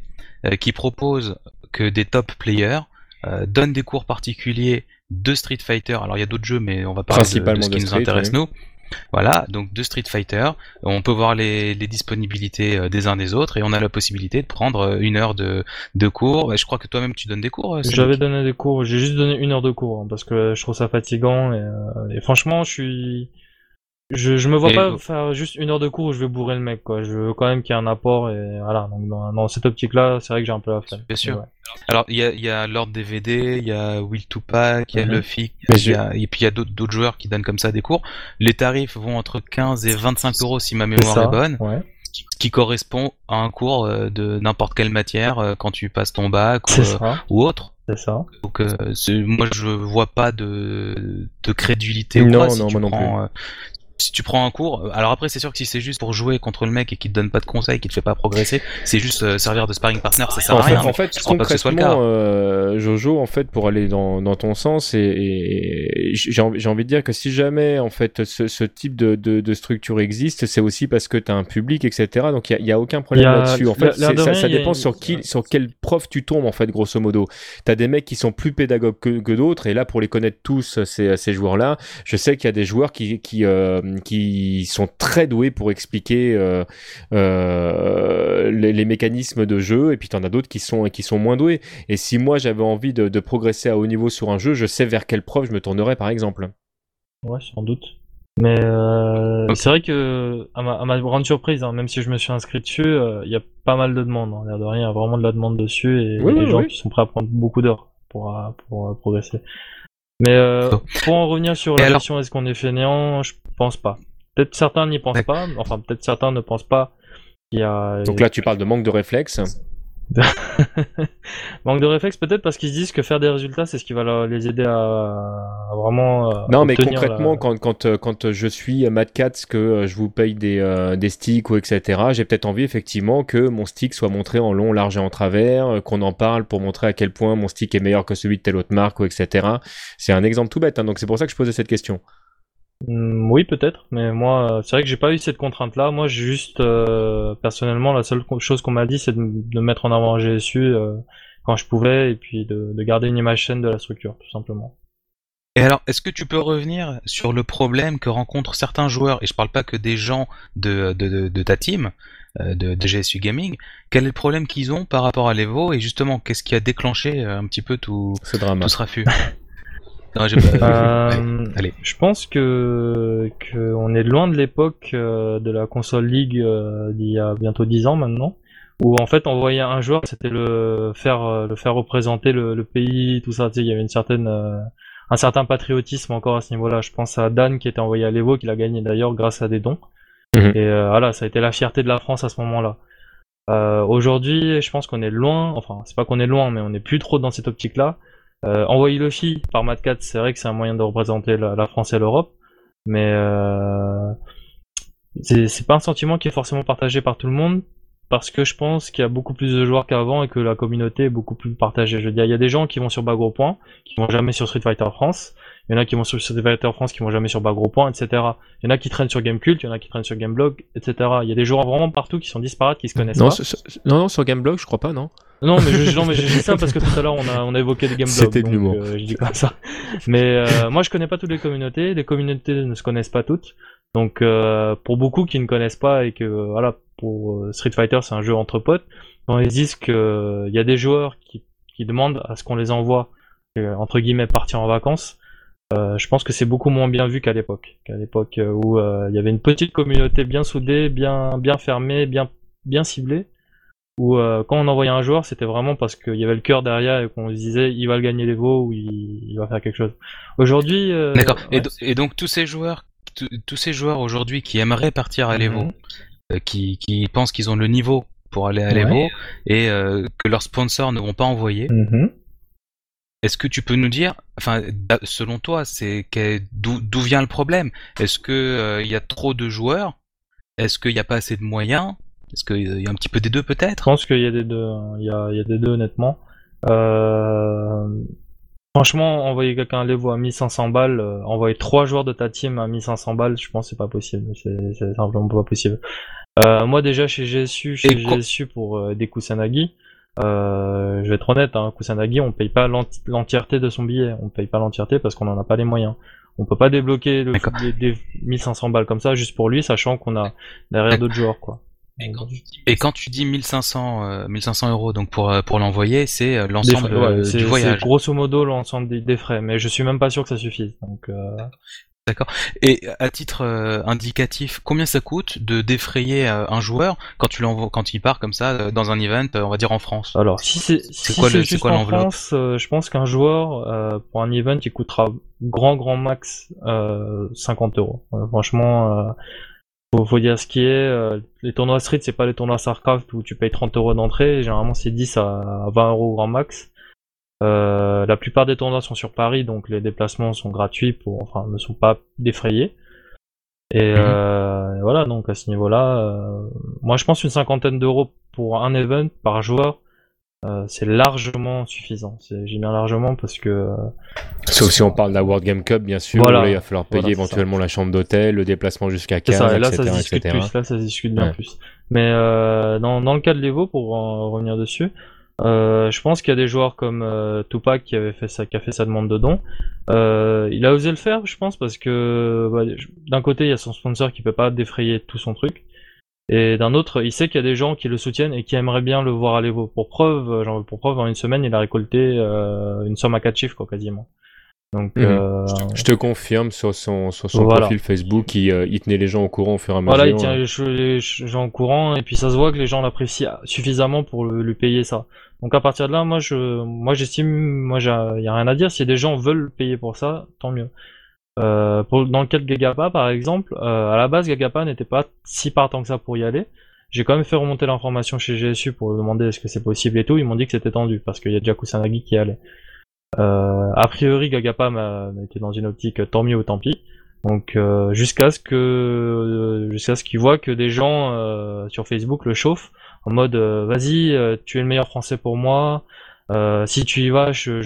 S1: euh, qui propose que des top players euh, donnent des cours particuliers de Street Fighter. Alors il y a d'autres jeux, mais on va parler de, ce qui
S4: de
S1: nous
S4: Street,
S1: intéresse
S4: oui.
S1: nous. Voilà, donc de Street Fighter, on peut voir les, disponibilités euh, des uns des autres et on a la possibilité de prendre euh, une heure de, de cours. Je crois que toi-même tu donnes des cours. euh,
S5: J'avais donné des cours, j'ai juste donné une heure de cours hein, parce que je trouve ça fatigant et, et franchement, je suis, je, je me vois
S1: Et-
S5: pas faire juste une heure de cours où je vais bourrer le mec quoi. Je veux quand même qu'il y ait un apport et voilà. Donc dans, dans cette optique-là, c'est vrai que j'ai un peu la flemme.
S1: Bien sûr.
S5: Ouais.
S1: Alors, il y a, il y a Lord DVD, il y a Will to Pack, il y a
S5: Mhm.
S1: Luffy, y a- et puis il y a d'autres d'autres joueurs qui donnent comme ça des cours. Les tarifs vont entre 15 et 25 euros si ma mémoire est bonne,
S5: Ouais.
S1: ce qui correspond à un cours euh, de n'importe quelle matière euh, quand tu passes ton bac ou, euh, ou autre.
S5: C'est ça.
S1: Donc, euh, c'est- moi, je vois pas de, de crédulité ou
S4: Non,
S1: si
S4: non,
S1: tu
S4: moi non
S1: euh, si tu prends un cours, euh, alors après c'est sûr que si c'est juste pour jouer contre le mec et qu'il te donne pas de conseils, qu'il te fait pas progresser, c'est juste euh, servir de sparring partner, ça sert
S4: en
S1: à
S4: fait,
S1: rien.
S4: en fait
S1: je crois pas que ce soit le cas.
S4: concrètement, euh, Jojo, en fait, pour aller dans, dans ton sens, et, j'ai envie, j'ai envie de dire que si jamais, en fait, ce, ce type de, de, de structure existe, c'est aussi parce que tu as un public, etc. Donc, il y a, il y a aucun problème là-dessus. En fait, ça,
S5: rien,
S4: dépend
S5: une-
S4: sur qui, sur quel prof tu tombes, en fait, grosso modo. T'as des mecs qui sont plus pédagogues que, que d'autres, et là, pour les connaître tous, ces, ces joueurs-là, je sais qu'il y a des joueurs qui, qui, euh, qui sont très doués pour expliquer euh, euh, les, les mécanismes de jeu, et puis t'en as d'autres qui sont, qui sont moins doués. Et si moi j'avais envie de, de progresser à haut niveau sur un jeu, je sais vers quel prof je me tournerais, par exemple.
S5: Ouais, sans doute. Mais euh, c'est vrai que, à ma, à ma grande surprise, hein, même si je me suis inscrit dessus, euh, il y a pas mal de demandes. hein. L'air de rien, il y a vraiment de la demande dessus et
S4: Oui,
S5: des gens
S4: oui.
S5: qui sont prêts à prendre beaucoup d'heures pour, pour euh, progresser. Mais euh, pour en revenir sur la
S1: alors
S5: question est-ce qu'on est fainéant, je pense pas. Peut-être certains n'y pensent pas, enfin peut-être certains ne pensent pas. Il y a
S4: Donc là, tu parles de manque de réflexe.
S5: manque de réflexe peut-être parce qu'ils se disent que faire des résultats c'est ce qui va leur- les aider à, à vraiment euh,
S4: Non, mais concrètement,
S5: la-
S4: quand, quand, euh, quand je suis Mad Cats, que euh, je vous paye des, euh, des sticks ou etc., j'ai peut-être envie effectivement que mon stick soit montré en long, large et en travers, euh, qu'on en parle pour montrer à quel point mon stick est meilleur que celui de telle autre marque ou etc. C'est un exemple tout bête, hein, donc c'est pour ça que je posais cette question.
S5: Hmm, Oui, peut-être, mais moi, c'est vrai que j'ai pas eu cette contrainte-là. Moi, j'ai juste, euh, personnellement, la seule chose qu'on m'a dit, c'est de, mettre en avant un GSU euh, quand je pouvais, et puis de, de garder une image saine de la structure, tout simplement.
S1: Et alors, est-ce que tu peux revenir sur le problème que rencontrent certains joueurs, et je parle pas que des gens de, de, de, de ta team, euh, de, de GSU Gaming, quel est le problème qu'ils ont par rapport à l'Evo, et justement, qu'est-ce qui a déclenché un petit peu tout,
S4: Ce drama.
S1: tout ce raffut? Non, j'ai pas...
S5: Euh,
S1: allez.
S5: Je pense que, que on est loin de l'époque euh, de la console League euh, d'il y a bientôt 10 ans maintenant, où en fait envoyer un joueur, c'était le faire le faire représenter le, le pays, tout ça. Tu sais, il y avait une certaine euh, un certain patriotisme encore à ce niveau-là. Je pense à Dan qui était envoyé à l'Evo, qu'il a gagné d'ailleurs grâce à des dons.
S4: Mhm.
S5: Et euh, voilà, ça a été la fierté de la France à ce moment-là. Euh, Aujourd'hui, je pense qu'on est loin. Enfin, c'est pas qu'on est loin, mais on n'est plus trop dans cette optique-là. Euh, envoyer Luffy par Mad 4, c'est vrai que c'est un moyen de représenter la, France et l'Europe, mais euh, c'est c'est pas un sentiment qui est forcément partagé par tout le monde, parce que je pense qu'il y a beaucoup plus de joueurs qu'avant et que la communauté est beaucoup plus partagée. Je veux dire, il y a des gens qui vont sur Bagro Point, qui vont jamais sur Street Fighter France, il y en a qui vont sur Street Fighter France, qui vont jamais sur Bagro Point, etc. Il y en a qui traînent sur Gamecult, il y en a qui traînent sur Gameblog, etc. Il y a des joueurs vraiment partout qui sont disparates, qui se connaissent
S4: Non,
S5: pas.
S4: sur- sur- non, non, sur Gameblog, je crois pas, non.
S5: Non, mais je, non, mais j'ai dit ça parce que tout à l'heure on a, on a évoqué des gameblog.
S4: C'était de l'humour.
S5: euh, je dis comme ça. Mais euh, moi je connais pas toutes les communautés, les communautés ne se connaissent pas toutes. Donc euh, pour beaucoup qui ne connaissent pas et que euh, voilà, pour euh, Street Fighter c'est un jeu entre potes, quand ils disent que euh, il y a des joueurs qui, qui demandent à ce qu'on les envoie entre guillemets partir en vacances. Euh, je pense que c'est beaucoup moins bien vu qu'à l'époque, qu'à l'époque euh, où euh, il y avait une petite communauté bien soudée, bien bien fermée, bien bien ciblée où euh, quand on envoyait un joueur, c'était vraiment parce qu'il y avait le cœur derrière et qu'on se disait il va le gagner les veaux ou il, il va faire quelque chose. Aujourd'hui,
S1: D'accord. Et,
S5: ouais,
S1: do- et donc tous ces joueurs, tous- ces joueurs aujourd'hui qui aimeraient partir à l'Evo,
S5: Mhm.
S1: qui, qui pensent qu'ils ont le niveau pour aller à
S5: Ouais.
S1: l'Evo et euh, que leurs sponsors ne vont pas envoyer,
S5: Mhm.
S1: Est-ce que tu peux nous dire, enfin, selon toi, c'est d'où vient le problème? Est-ce que euh, il y a trop de joueurs? Est-ce qu'il n'y a pas assez de moyens? Est-ce qu'il y a un petit peu des deux
S5: Je
S1: peut-être
S5: pense qu'il y a des deux, hein. il y a, il y a des deux honnêtement. Euh, Franchement, envoyer quelqu'un à l'Evo à 1500 balles, euh, envoyer trois joueurs de ta team à 1500 balles, je pense que c'est pas possible. C'est simplement pas possible. Moi déjà chez GSU, chez
S1: Et quoi-
S5: GSU pour des Kusanagi, euh, je vais être honnête, hein, Kusanagi, on paye pas l'enti- l'entièreté de son billet, on paye pas l'entièreté parce qu'on en a pas les moyens. On peut pas débloquer le, des, des 1500 balles comme ça juste pour lui, sachant qu'on a derrière d'autres joueurs quoi.
S1: Et quand tu dis, et quand tu dis 1500, euh, 1500 euros donc pour, euh, pour l'envoyer, c'est l'ensemble
S5: ouais, c'est
S1: du
S5: c'est
S1: voyage.
S5: grosso modo l'ensemble des, des frais, mais je suis même pas sûr que ça suffise. Donc euh,
S1: Et à titre euh, indicatif, combien ça coûte de défrayer euh, un joueur quand tu l'envoies, quand il part comme ça euh, dans un event, euh, on va dire en France?
S5: Alors, si c'est si
S1: quoi le-
S5: juste
S1: quoi
S5: en France, euh, je pense qu'un joueur euh, pour un event, il coûtera grand grand max euh, 50 euros. Franchement, euh, faut, faut dire ce qui est. euh, les tournois Street, c'est pas les tournois Starcraft où tu payes 30 euros d'entrée. Généralement, c'est 10 à 20 euros grand max. Euh, la plupart des tournois sont sur Paris, donc les déplacements sont gratuits pour, enfin, ne sont pas défrayés. Et
S1: Mhm.
S5: euh, voilà, donc à ce niveau-là, euh, moi je pense une cinquantaine d'euros pour un event par joueur, c'est largement suffisant. J'ai bien largement parce que
S4: Sauf si on parle de la World Game Cup, bien sûr.
S5: Voilà.
S4: Là, il va falloir payer
S5: Voilà,
S4: éventuellement la chambre d'hôtel, le déplacement jusqu'à
S5: c'est
S4: Cannes,
S5: ça, et là
S4: etc.
S5: ça se discute
S4: etc.
S5: plus, là ça se discute bien
S4: Ouais.
S5: plus. Mais dans, dans le cas de l'Evo, pour en revenir dessus, euh, je pense qu'il y a des joueurs comme euh, Tupac qui avait fait qui a fait sa demande de don. Euh, il a osé le faire, je pense, parce que bah, d'un côté il y a son sponsor qui peut pas défrayer tout son truc, et d'un autre il sait qu'il y a des gens qui le soutiennent et qui aimeraient bien le voir l'Evo. Pour preuve, genre, pour preuve, en une semaine il a récolté une somme à 4 chiffres quoi, quasiment. Donc
S4: Mhm.
S5: euh,
S4: Je te confirme sur son, sur son
S5: Voilà.
S4: profil Facebook, il, euh, il tenait les gens au courant au fur et à mesure.
S5: Voilà, il tient les, gens au courant et puis ça se voit que les gens l'apprécient suffisamment pour le- lui payer ça. Donc à partir de là, moi je, moi j'estime, moi j'ai, y a rien à dire. Si des gens veulent payer pour ça, tant mieux. Euh, pour, dans le cas de Gagapa par exemple, euh, à la base Gagapa n'était pas si partant que ça pour y aller. J'ai quand même fait remonter l'information chez GSU pour demander est-ce que c'est possible et tout. Ils m'ont dit que c'était tendu parce qu'il y a déjà Kusanagi qui y allait. Euh, a priori, Gagapa m'a m'a été dans une optique euh, tant mieux ou tant pis. Donc euh, jusqu'à ce que euh, jusqu'à ce qu'ils voient que des gens euh, sur Facebook le chauffent en mode vas-y tu es le meilleur français pour moi si tu y vas je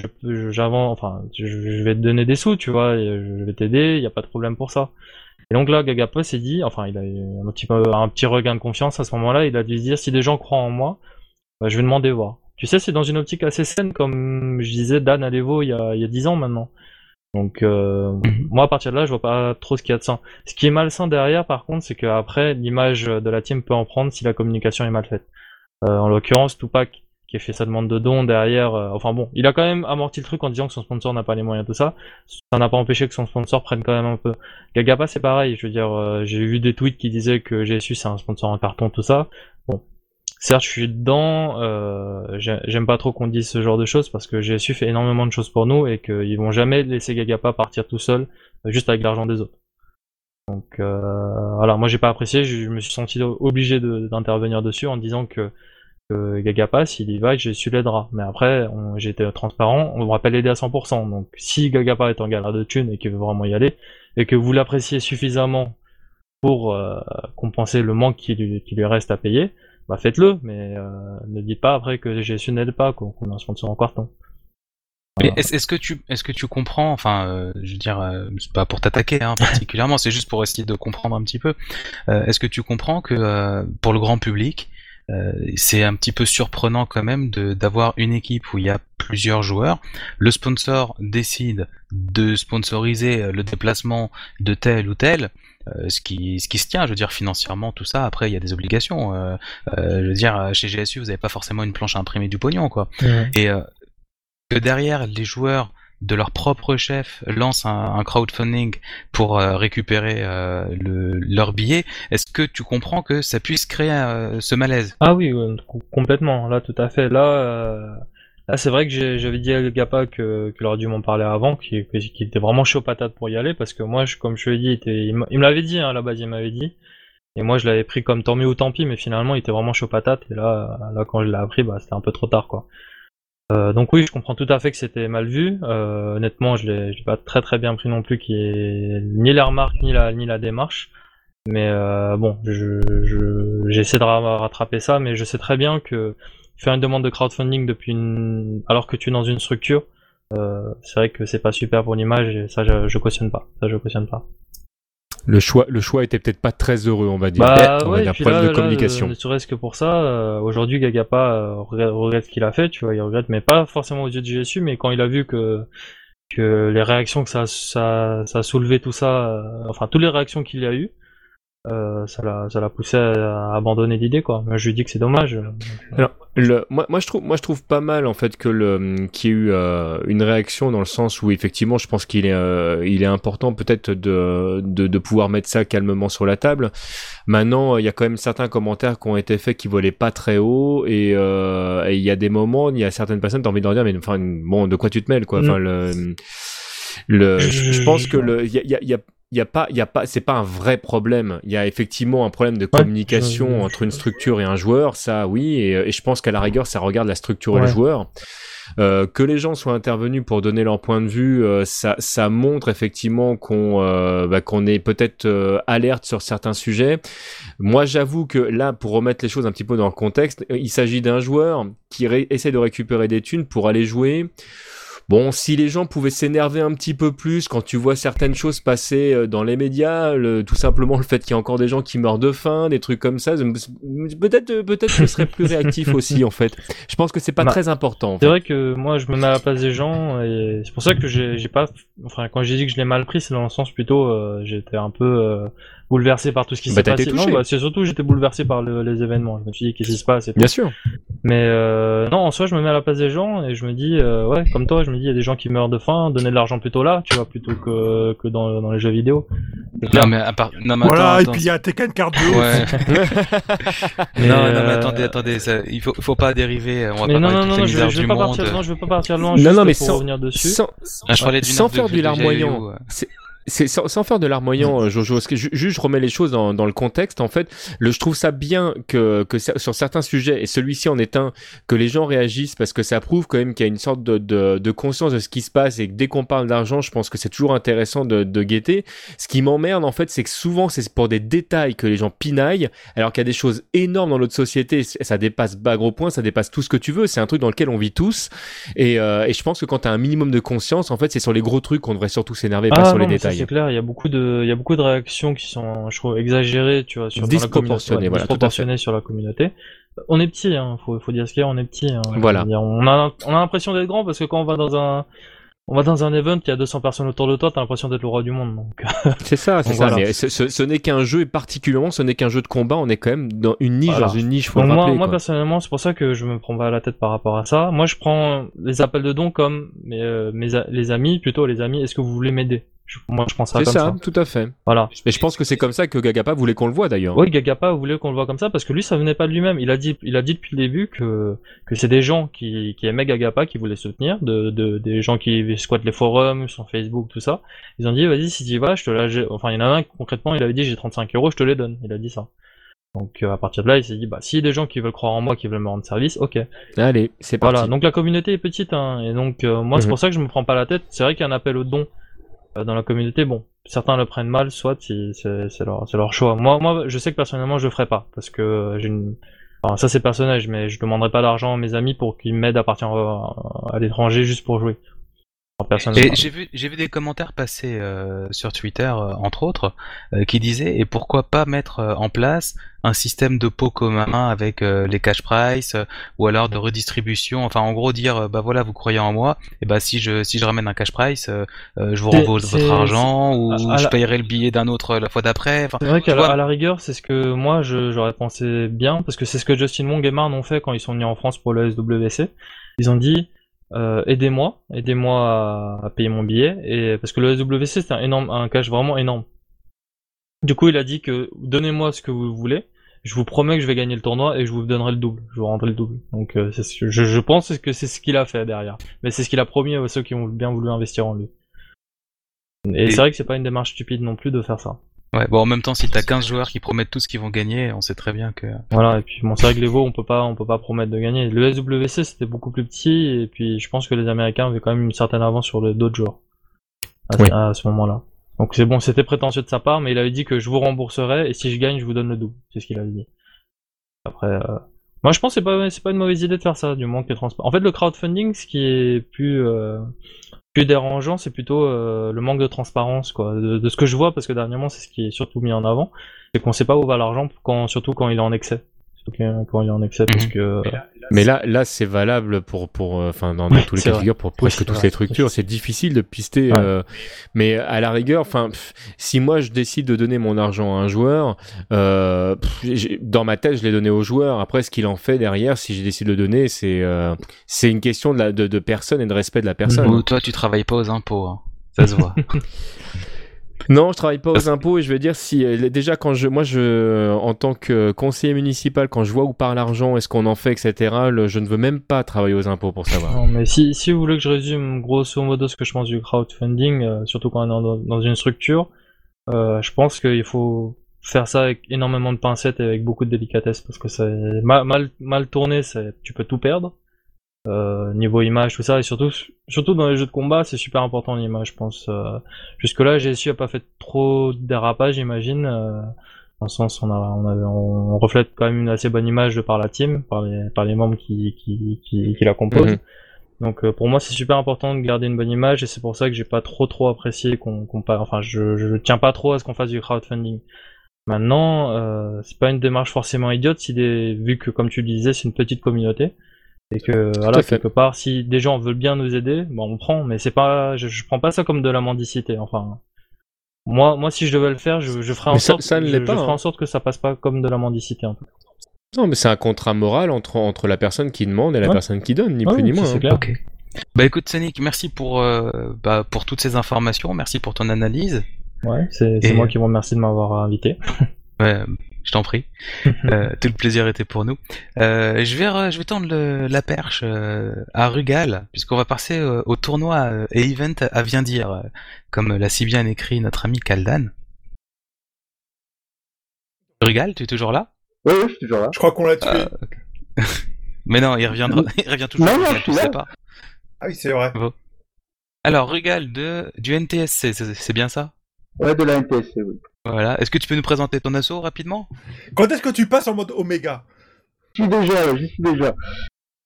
S5: j'avance enfin je, je vais te donner des sous tu vois je vais t'aider il y a pas de problème pour ça et donc là Gagapa s'est dit enfin il a un petit peu un petit regain de confiance à ce moment-là il a dû se dire si des gens croient en moi bah, je vais demander voir tu sais c'est dans une optique assez saine comme je disais Dan à l'Evo il y a il y a 10 ans maintenant donc euh,
S1: Mhm.
S5: moi à partir de là je vois pas trop ce qu'il y a de ça ce qui est malsain derrière, par contre, c'est qu'après, l'image de la team peut en prendre si la communication est mal faite. Euh, en l'occurrence, Tupac, qui a fait sa demande de don derrière, euh, enfin bon, il a quand même amorti le truc en disant que son sponsor n'a pas les moyens, tout ça. Ça n'a pas empêché que son sponsor prenne quand même un peu. Gagapa, c'est pareil, je veux dire, euh, j'ai vu des tweets qui disaient que GSU c'est un sponsor en carton, tout ça. Certes, je suis dedans, euh, j'ai- j'aime pas trop qu'on dise ce genre de choses parce que GSU fait énormément de choses pour nous et qu'ils vont jamais laisser Gagapa partir tout seul, euh, juste avec l'argent des autres. Donc euh, voilà, moi j'ai pas apprécié, je me suis senti obligé d'intervenir dessus en disant que, Gagapa, s'il y va, j'ai su l'aidera. Mais après, j'ai été transparent, on va pas l'aider à 100%. Donc si Gagapa est en galère de thunes et qu'il veut vraiment y aller, et que vous l'appréciez suffisamment pour euh, compenser le manque qui lui reste à payer, bah faites-le, mais euh, ne dites pas après que GSU n'aide pas, qu'on a un sponsor en carton.
S1: Mais est-ce que tu est-ce que tu comprends enfin euh, je veux dire euh, c'est pas pour t'attaquer hein, particulièrement c'est juste pour essayer de comprendre un petit peu. Euh, est-ce que tu comprends que euh, pour le grand public euh, c'est un petit peu surprenant quand même de d'avoir une équipe où il y a plusieurs joueurs. Le sponsor décide de sponsoriser le déplacement de tel ou tel euh, ce qui ce qui se tient je veux dire financièrement tout ça. Après il y a des obligations. Euh, euh, je veux dire chez GSU vous avez pas forcément une planche à imprimer du pognon quoi. Et euh, que derrière les joueurs de leur propre chef lancent un, un crowdfunding pour euh, récupérer euh, le, leur billet, est-ce que tu comprends que ça puisse créer euh, ce malaise?
S5: Ah oui, complètement, là tout à fait. Là, euh, là c'est vrai que j'avais dit à Gapa qu'il aurait dû m'en parler avant, qu'il était vraiment chaud patate pour y aller, parce que moi, comme je lui ai dit, il, me l'avait dit hein, à la base, il m'avait dit. Et moi, je l'avais pris comme tant mieux ou tant pis, mais finalement, il était vraiment chaud patate. Et là, là quand je l'ai appris, bah, c'était un peu trop tard, quoi. Euh, donc oui, je comprends tout à fait que c'était mal vu. Euh, honnêtement, je l'ai l'ai pas très très bien pris non plus, ni la remarque ni la démarche. Mais euh, bon, je, je, j'essaie de ra- rattraper ça, mais je sais très bien que faire une demande de crowdfunding depuis une, alors que tu es dans une structure, euh, c'est vrai que c'est pas super pour l'image et ça je, je cautionne pas. Ça je cautionne pas.
S4: Le choix, le choix était peut-être pas très heureux, on va dire.
S5: Bah
S4: on va dire problème
S5: là,
S4: de communication.
S5: ne serait-ce que pour ça, euh, aujourd'hui Gagapa euh, regrette, regrette ce qu'il a fait, tu vois, il regrette, mais pas forcément aux yeux de GSU, mais quand il a vu que que les réactions que ça ça, ça a soulevé tout ça, euh, enfin toutes les réactions qu'il y a eu, euh, ça l'a ça l'a poussé à, à abandonner l'idée quoi. Je lui dis que c'est dommage.
S4: Alors, le, moi, moi, je trouve, moi, je trouve pas mal en fait que le, qu'il y ait eu euh, une réaction dans le sens où effectivement, je pense qu'il est, euh, il est important peut-être de, de, de pouvoir mettre ça calmement sur la table. Maintenant, il y a quand même certains commentaires qui ont été faits qui volaient pas très haut et euh, et il y a des moments, il y a certaines personnes qui ont envie de leur dire, mais enfin, bon, de quoi tu te mêles quoi. Enfin, le, le, je, je pense que le, il y a, il y a, il y a pas il y a pas c'est pas un vrai problème il y a effectivement un problème de communication entre une structure et un joueur ça oui et, et je pense qu'à la rigueur ça regarde la structure et le
S5: Ouais.
S4: joueur euh, que les gens soient intervenus pour donner leur point de vue, euh, ça, ça montre effectivement qu'on euh, bah, qu'on est peut-être euh, alerte sur certains sujets. Moi, j'avoue que là, pour remettre les choses un petit peu dans le contexte, euh, il s'agit d'un joueur qui essaie de récupérer des thunes pour aller jouer. Bon, si les gens pouvaient s'énerver un petit peu plus quand tu vois certaines choses passer euh, dans les médias, le- tout simplement le fait qu'il y a encore des gens qui meurent de faim, des trucs comme ça, peut-être euh, peut-être que je serais plus réactif aussi en fait. Je pense que c'est pas
S5: Bah,
S4: très important. en
S5: C'est vrai que moi je me mets à la place des gens et c'est pour ça que j'ai j'ai pas enfin quand j'ai dit que je l'ai mal pris c'est dans le sens plutôt euh, j'étais un peu euh, bouleversé par tout ce qui
S4: Bah,
S5: s'est passé.
S4: touché.
S5: Non, bah, c'est surtout j'étais bouleversé par le- les événements. Je me suis dit qu'est-ce qui se passe et tout.
S4: Bien sûr.
S5: Mais euh, non, en soi, je me mets à la place des gens et je me dis, euh, ouais, comme toi, je me dis, il y a des gens qui meurent de faim, donner de l'argent plutôt là, tu vois, plutôt que, que dans, dans les jeux vidéo.
S1: Non, mais à part. Non, mais
S6: Voilà,
S1: attends,
S6: et puis il y a Tekken Card 2
S1: Ouais.
S5: Mais,
S1: non, non, mais
S5: euh,
S1: attendez, attendez, ça, il faut, faut pas dériver. On va
S5: Mais
S1: pas
S5: non, non, non, je, je vais
S1: du
S5: pas partir loin, je vais pas partir loin,
S4: Non,
S5: juste
S4: non, mais
S5: pour
S4: sans-
S5: revenir dessus.
S4: Sans,
S1: Ah, je
S4: sans
S1: œuvre
S4: faire du larmoyant. C'est- sans, sans faire de larmoyant, euh, Jojo. Parce que ju- juste, je remets les choses dans, dans le contexte. En fait, le, je trouve ça bien que, que sur certains sujets, et celui-ci en est un, que les gens réagissent parce que ça prouve quand même qu'il y a une sorte de, de, de conscience de ce qui se passe et que dès qu'on parle d'argent, je pense que c'est toujours intéressant de, de guetter. Ce qui m'emmerde, en fait, c'est que souvent, c'est pour des détails que les gens pinaillent, alors qu'il y a des choses énormes dans notre société. Ça dépasse bas gros point, ça dépasse tout ce que tu veux. C'est un truc dans lequel on vit tous. Et, euh, et je pense que quand tu as un minimum de conscience, en fait, c'est sur les gros trucs qu'on devrait surtout s'énerver, pas
S5: Ah
S4: sur
S5: non,
S4: les détails.
S5: C'est clair, il y a beaucoup de, il y a beaucoup de réactions qui sont, je trouve, exagérées, tu vois, sur la
S4: Disproportionnées,
S5: communauté, ouais,
S4: voilà,
S5: disproportionnées sur la communauté. On est petit, hein, faut, faut dire ce qu'il y a, on est petit. Hein,
S4: Voilà.
S5: On a, on a l'impression d'être grand parce que quand on va dans un, on va dans un event, il y a 200 personnes autour de toi, t'as l'impression d'être le roi du monde.
S4: C'est ça, c'est ça.
S5: voilà.
S4: Mais ce, ce- ce n'est qu'un jeu, et particulièrement, ce n'est qu'un jeu de combat. On est quand même dans une niche,
S5: Voilà.
S4: dans une niche, faut
S5: Donc
S4: le
S5: moi,
S4: rappeler.
S5: moi
S4: quoi.
S5: personnellement, c'est pour ça que je me prends pas la tête par rapport à ça. Moi, je prends les appels de dons comme mes, euh, mes les amis, plutôt les amis. Est-ce que vous voulez m'aider? Je- Moi, je prends ça
S4: C'est
S5: comme
S4: ça,
S5: ça.
S4: tout à fait.
S5: Voilà.
S4: Et je pense que c'est comme ça que Gagapa voulait qu'on le voit d'ailleurs.
S5: Oui, Gagapa voulait qu'on le voit comme ça parce que lui, ça venait pas de lui-même. Il a dit, il a dit depuis le début que que c'est des gens qui qui aimaient Gagapa, qui voulaient soutenir, de, de des gens qui squattent les forums sur Facebook, tout ça. Ils ont dit, vas-y, si tu vas, je te la. Enfin, il y en a un concrètement, il avait dit, j'ai 35 euros, je te les donne. Il a dit ça. Donc euh, à partir de là, il s'est dit, bah s'il y a des gens qui veulent croire en moi, qui veulent me rendre service, ok.
S4: Allez, c'est parti.
S5: Voilà, donc la communauté est petite, hein, et donc euh, moi c'est
S4: Mhm.
S5: pour ça que je me prends pas la tête. C'est vrai qu'il y a un appel au don dans la communauté. Bon, certains le prennent mal, soit c'est leur, choix. Moi, moi, je sais que personnellement je le ferai pas parce que euh, j'ai une. Enfin, ça c'est personnel, mais je demanderai pas d'argent à mes amis pour qu'ils m'aident à partir euh, à l'étranger juste pour jouer.
S1: J'ai vu, j'ai vu des commentaires passer euh, sur Twitter, euh, entre autres, euh, qui disaient et pourquoi pas mettre euh, en place un système de pot commun avec euh, les cash price euh, ou alors de redistribution. Enfin, en gros, dire euh, bah voilà, vous croyez en moi, et bah si je si je ramène un cash price, euh, euh, je vous renvoie
S5: c'est-
S1: votre argent ou
S5: à- à
S1: je
S5: la-
S1: payerai le billet d'un autre la fois d'après. Enfin,
S5: C'est vrai qu'à la,
S1: vois.
S5: à la rigueur, c'est ce que moi je- j'aurais pensé bien, parce que c'est ce que Justin Wong et Marn ont fait quand ils sont venus en France pour le SWC. Ils ont dit euh, aidez-moi, aidez-moi à, à payer mon billet, et parce que le SWC c'est un énorme, un cash vraiment énorme. Du coup, il a dit que donnez-moi ce que vous voulez, je vous promets que je vais gagner le tournoi et je vous donnerai le double, je vous rendrai le double. Donc euh, c'est ce que- je, je pense que c'est ce qu'il a fait derrière, mais c'est ce qu'il a promis à ceux qui ont bien voulu investir en lui. Et,
S1: Et-
S5: c'est vrai que c'est pas une démarche stupide non plus de faire ça.
S1: Ouais, bon, en même temps, si t'as 15 joueurs qui promettent tous qu'ils vont gagner, on sait très bien que.
S5: Voilà, et puis bon, c'est vrai que les Vaux, on peut pas, on peut pas promettre de gagner. Le SWC, c'était beaucoup plus petit, et puis je pense que les Américains avaient quand même une certaine avance sur les d'autres joueurs à,
S4: Oui.
S5: à ce moment-là. Donc c'est bon, c'était prétentieux de sa part, mais il avait dit que je vous rembourserai, et si je gagne, je vous donne le double. C'est ce qu'il avait dit. Après, euh, Moi, je pense que c'est pas, c'est pas une mauvaise idée de faire ça, du manque de transparence. En fait, le crowdfunding, ce qui est plus, euh, plus dérangeant, c'est plutôt euh, le manque de transparence, quoi. De, ce que je vois, parce que dernièrement, c'est ce qui est surtout mis en avant, c'est qu'on sait pas où va l'argent, quand, surtout quand il est en excès. Surtout quand il excès, parce
S1: Mhm.
S5: que.
S4: Mais là, là, c'est valable pour, pour, euh, enfin, dans, dans
S5: Oui,
S4: tous les cas de figure, pour
S5: Oui,
S4: presque toutes
S5: vrai.
S4: les structures. C'est difficile de pister.
S5: Ouais.
S4: euh, mais à la rigueur, enfin, si moi je décide de donner mon argent à un joueur, euh, pff, dans ma tête, je l'ai donné au joueur. Après, ce qu'il en fait derrière, si je décide de le donner, c'est, euh, c'est une question de, la, de, de personne et de respect de la personne.
S1: Toi, tu travailles pas aux impôts. hein. Ça se voit.
S4: Non, je travaille pas aux impôts et je veux dire si euh, déjà quand je moi je en tant que conseiller municipal quand je vois où part l'argent, est-ce qu'on en fait, etc. le- je ne veux même pas travailler aux impôts pour savoir.
S5: Non, mais si, si vous voulez que je résume grosso modo ce que je pense du crowdfunding, euh, surtout quand on est dans, dans une structure, euh, je pense qu'il faut faire ça avec énormément de pincettes et avec beaucoup de délicatesse parce que c'est mal, mal, mal tourné, c'est- tu peux tout perdre. Euh, niveau image, tout ça, et surtout, surtout dans les jeux de combat, c'est super important l'image, je pense. Euh, Jusque-là, GSU a pas fait trop de dérapage, j'imagine. Euh, dans le sens, on, a, on, avait- on reflète quand même une assez bonne image de par la team, par les, par les membres qui, qui, qui, qui la composent.
S4: Mhm.
S5: Donc euh, pour moi c'est super important de garder une bonne image et c'est pour ça que j'ai pas trop trop apprécié qu'on pa- enfin je, je tiens pas trop à ce qu'on fasse du crowdfunding. Maintenant euh, c'est pas une démarche forcément idiote si des vu que comme tu le disais c'est une petite communauté et que voilà quelque part si des gens veulent bien nous aider bon on prend mais c'est pas je, je prends pas ça comme de la mendicité enfin moi moi si je devais le faire je, je ferais en
S4: ça-
S5: sorte
S4: ça ne
S5: je,
S4: l'est
S5: je
S4: pas,
S5: ferais
S4: hein.
S5: en sorte que ça passe pas comme de la mendicité en.
S4: Non, mais c'est un contrat moral entre entre la personne qui demande et la
S5: Ouais.
S4: personne qui donne, ni
S5: Ouais,
S4: plus ni moins.
S5: c'est
S4: hein.
S5: clair.
S1: ok. Bah écoute, Sonic, merci pour, euh, bah, pour toutes ces informations. Merci pour ton analyse.
S5: Ouais, c'est c'est
S1: Et-
S5: moi qui vous remercie de m'avoir invité.
S1: Ouais, je t'en prie. Euh, tout le plaisir était pour nous. Euh, je vais re- je vais tendre le- la perche euh, à Rugal puisqu'on va passer euh, au tournoi euh, et event à bien dire euh, comme l'a si bien écrit notre ami Kaldan. Rugal, tu es toujours là?
S6: Oui, oui, je suis toujours là.
S7: Je crois qu'on l'a tué.
S1: Euh, ok. Mais non, il reviendra. Il revient toujours.
S6: Non, non, je suis
S1: tu
S6: là.
S1: sais pas.
S7: Ah oui, c'est vrai.
S1: Alors Rugal de du NTSC, c'est c'est bien ça?
S6: Ouais, de la NTSC, oui.
S1: Voilà. Est-ce que tu peux nous présenter ton assaut rapidement?
S7: Quand est-ce que tu passes en mode Oméga
S6: J'y suis déjà, là, j'y suis déjà.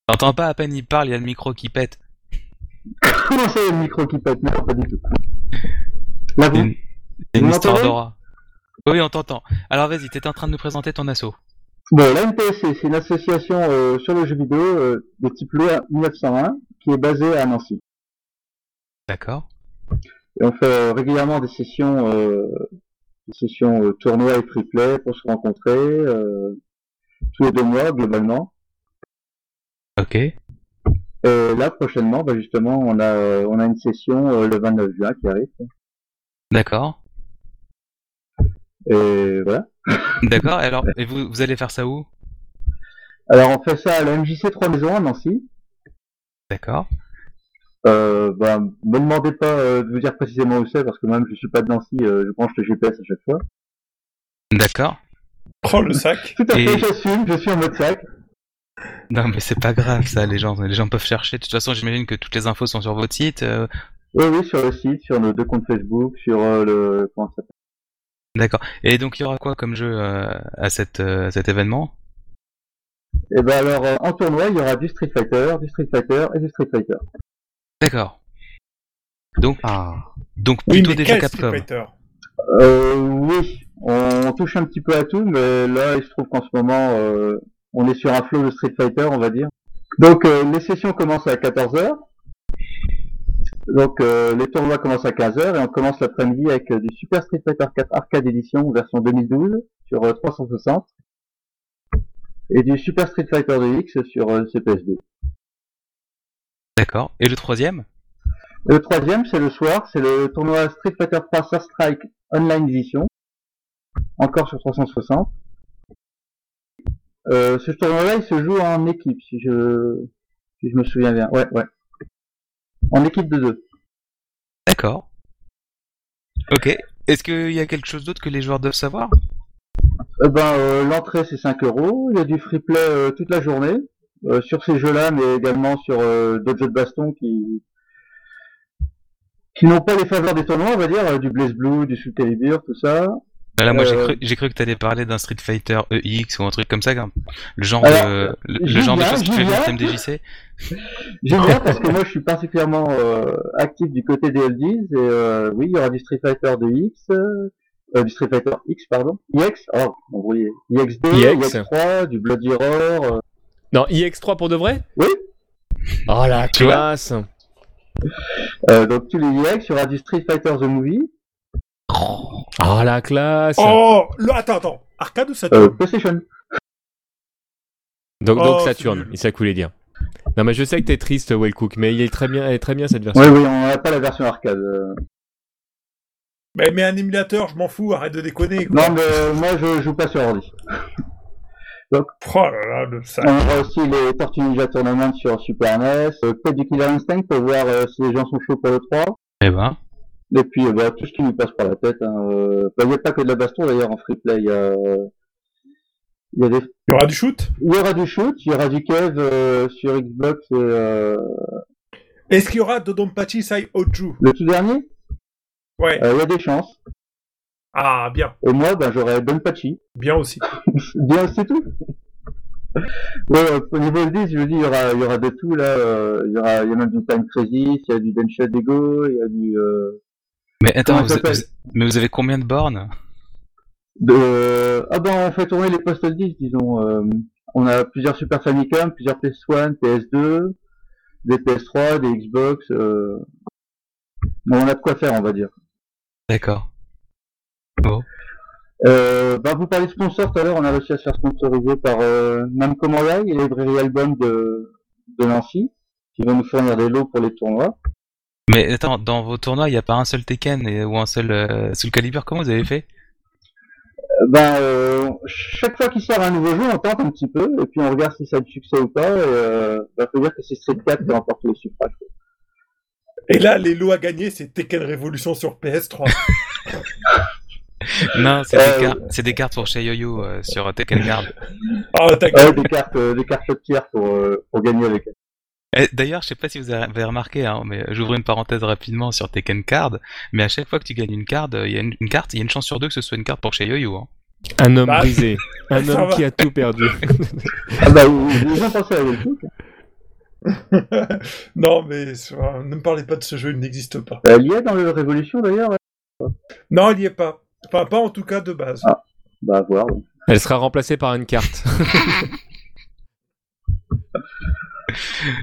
S1: T'entends pas à peine il parle, il y a le micro qui pète.
S6: Comment ça, il y a le micro qui pète? Non, pas du tout. Là,
S1: C'est
S6: vous
S1: une, histoire d'aura. Oui, on t'entend. Alors vas-y, t'étais en train de nous présenter ton assaut.
S6: Bon, la NTSC, c'est une association euh, sur le jeu vidéo euh, de type loi 1901 qui est basée à Nancy.
S1: D'accord.
S6: Et on fait euh, régulièrement des sessions, euh, des sessions euh, tournois et play pour se rencontrer euh, tous les deux mois globalement.
S1: Ok.
S6: Et là, prochainement, bah, justement, on a, euh, on a une session euh, le 29 juin qui arrive.
S1: D'accord.
S6: Et voilà.
S1: D'accord. Et alors, et vous, vous allez faire ça où?
S6: Alors, on fait ça à la MJC 3 Maisons à Nancy.
S1: D'accord.
S6: Euh, bah, me demandez pas euh, de vous dire précisément où c'est parce que même je suis pas de Nancy, euh, je branche le GPS à chaque fois.
S1: D'accord.
S7: Prends le sac.
S6: Tout à
S1: Et-
S6: fait, j'assume, je suis en mode sac.
S1: Non, mais c'est pas grave, ça. Les gens, les gens peuvent chercher. De toute façon, j'imagine que toutes les infos sont sur votre site. euh,
S6: Oui, oui, sur le site, sur nos deux comptes Facebook, sur euh, le comment ça s'appelle?
S1: D'accord. Et donc, il y aura quoi comme jeu euh, à cette, euh, à cet événement?
S6: Et ben alors euh, en tournoi, il y aura du Street Fighter, du Street Fighter et du Street Fighter.
S1: D'accord. Donc,
S2: Ah.
S1: donc
S7: Oui,
S1: plutôt
S7: mais
S1: des jeux Capcom.
S6: Euh, oui, on touche un petit peu à tout, mais là, il se trouve qu'en ce moment, euh, on est sur un flow de Street Fighter, on va dire. Donc, euh, les sessions commencent à 14h. Donc, euh, les tournois commencent à 15h et on commence l'après-midi avec euh, du Super Street Fighter 4 Arcade Edition version 2012 sur euh, 360 et du Super Street Fighter DX sur euh, CPS2.
S1: D'accord. Et le troisième?
S6: Le troisième, c'est le soir, c'est le tournoi Street Fighter 3 Star Strike Online Edition, encore sur 360. Euh, ce tournoi-là, il se joue en équipe, si je, si je me souviens bien. Ouais, ouais. En équipe de deux.
S1: D'accord. Ok. Est-ce qu'il y a quelque chose d'autre que les joueurs doivent savoir?
S6: Eh ben, euh, l'entrée c'est 5 euros. Il y a du free play euh, toute la journée euh, sur ces jeux-là, mais également sur euh, d'autres jeux de baston qui qui n'ont pas les faveurs des tournois, on va dire, euh, du Blaze Blue, du Soul Calibur, tout ça.
S1: Là, moi, j'ai
S6: Euh,
S1: cru, j'ai cru que t'allais parler d'un Street Fighter EX ou un truc comme ça, quand- le genre
S6: Alors,
S1: de, le, genre de choses qui fait le thème DJC.
S6: J'aime bien parce que moi je suis particulièrement euh, actif du côté des oldies et euh, oui il y aura du Street Fighter de X, euh, du Street Fighter X pardon, IX, oh embrouillé, IX2,
S4: IX.
S6: IX3, du Bloody Roar, euh,
S4: Non, IX3 pour de vrai?
S6: Oui.
S4: Oh la
S1: Tu
S4: classe
S6: euh, donc tous les IX, il y aura du Street Fighter the Movie,
S4: Oh la classe
S3: Oh, le... attends, attends. Arcade ou
S6: euh,
S3: Saturn
S6: PlayStation.
S4: Donc,
S3: Oh,
S4: donc
S3: c'est
S4: Saturn, il ça voulait dire. Non mais je sais que t'es triste, Wellcook, mais il est très bien, elle est très bien cette version.
S6: Oui oui on n'a pas la version arcade. euh.
S3: mais, mais un émulateur, je m'en fous, arrête de déconner. Quoi.
S6: Non mais euh, moi je joue pas sur ordi.
S3: Oh là là, le sac.
S6: On aura aussi les Tortue Ninja Tournament sur Super NES, euh, peut-être du Killer Instinct pour voir euh, si les gens sont chauds pour le 3.
S1: Eh ben,
S6: Et puis, euh, bah, tout ce qui nous passe par la tête. Hein. euh, bah, Il n'y a pas que de la baston d'ailleurs en free play. Il y a, il y, a des...
S3: Il y aura du shoot?
S6: Il y aura du shoot, il y aura du Kev euh, sur Xbox. Et, euh...
S3: Est-ce qu'il y aura Dodonpachi Sai Oju
S6: Le tout dernier,
S3: Ouais.
S6: euh, il y a des chances.
S3: Ah, bien.
S6: Et moi, bah, j'aurai Donpachi.
S3: Bien aussi.
S6: Bien, c'est tout. Ouais, euh, au niveau de 10, je vous dis, il y aura, il y aura de tout là. euh, il y aura, il y a même du Time Crisis, il y a du Denshot Ego, il y a du. Euh,
S1: mais attends, vous, vous- mais vous avez combien de bornes?
S6: De... Ah ben, on fait tourner les postes 10, disons. euh, on a plusieurs Super Famicom, plusieurs PS1, PS2, des PS3, des Xbox. Euh... bon, on a de quoi faire, on va dire.
S1: D'accord.
S6: Euh, bah, vous parlez de sponsor tout à l'heure, on a réussi à se faire sponsoriser par euh, Namco et les librairies album de, de Nancy, qui vont nous fournir des lots pour les tournois.
S1: Mais attends, dans vos tournois, il n'y a pas un seul Tekken et- ou un seul euh, Soul Calibur Comment vous avez fait?
S6: Ben, euh, chaque fois qu'il sort un nouveau jeu, on tente un petit peu, et puis on regarde si ça a du succès ou pas, et euh, bah, faut dire que c'est Street 4 qui remporte les suffrages.
S3: Et là, les lots à gagner, c'est Tekken Révolution sur PS3.
S1: Non, c'est
S6: Euh,
S1: des, cartes- c'est des cartes pour Shayoyo euh, sur Tekken Guard.
S3: Ah,
S6: Ouais, des cartes, euh, des cartes tiers pour, euh, pour gagner avec elle.
S1: Eh, D'ailleurs, je sais pas si vous avez remarqué, hein, mais j'ouvre une parenthèse rapidement sur Tekken Card, mais à chaque fois que tu gagnes une carte, il y a une, une carte, il y a une chance sur deux que ce soit une carte pour Shayoyo. Hein.
S4: Un homme
S3: Bah,
S4: brisé, un homme
S3: va.
S4: qui a tout perdu.
S6: Ah bah, vous, vous avez pensé à
S3: non, mais ne me parlez pas de ce jeu, il n'existe pas.
S6: Euh, il y a dans le Révolution d'ailleurs. ouais.
S3: Non, il n'y est pas. Enfin, pas en tout cas de base.
S6: Ah. Bah, à voir. ouais.
S4: Elle sera remplacée par une carte.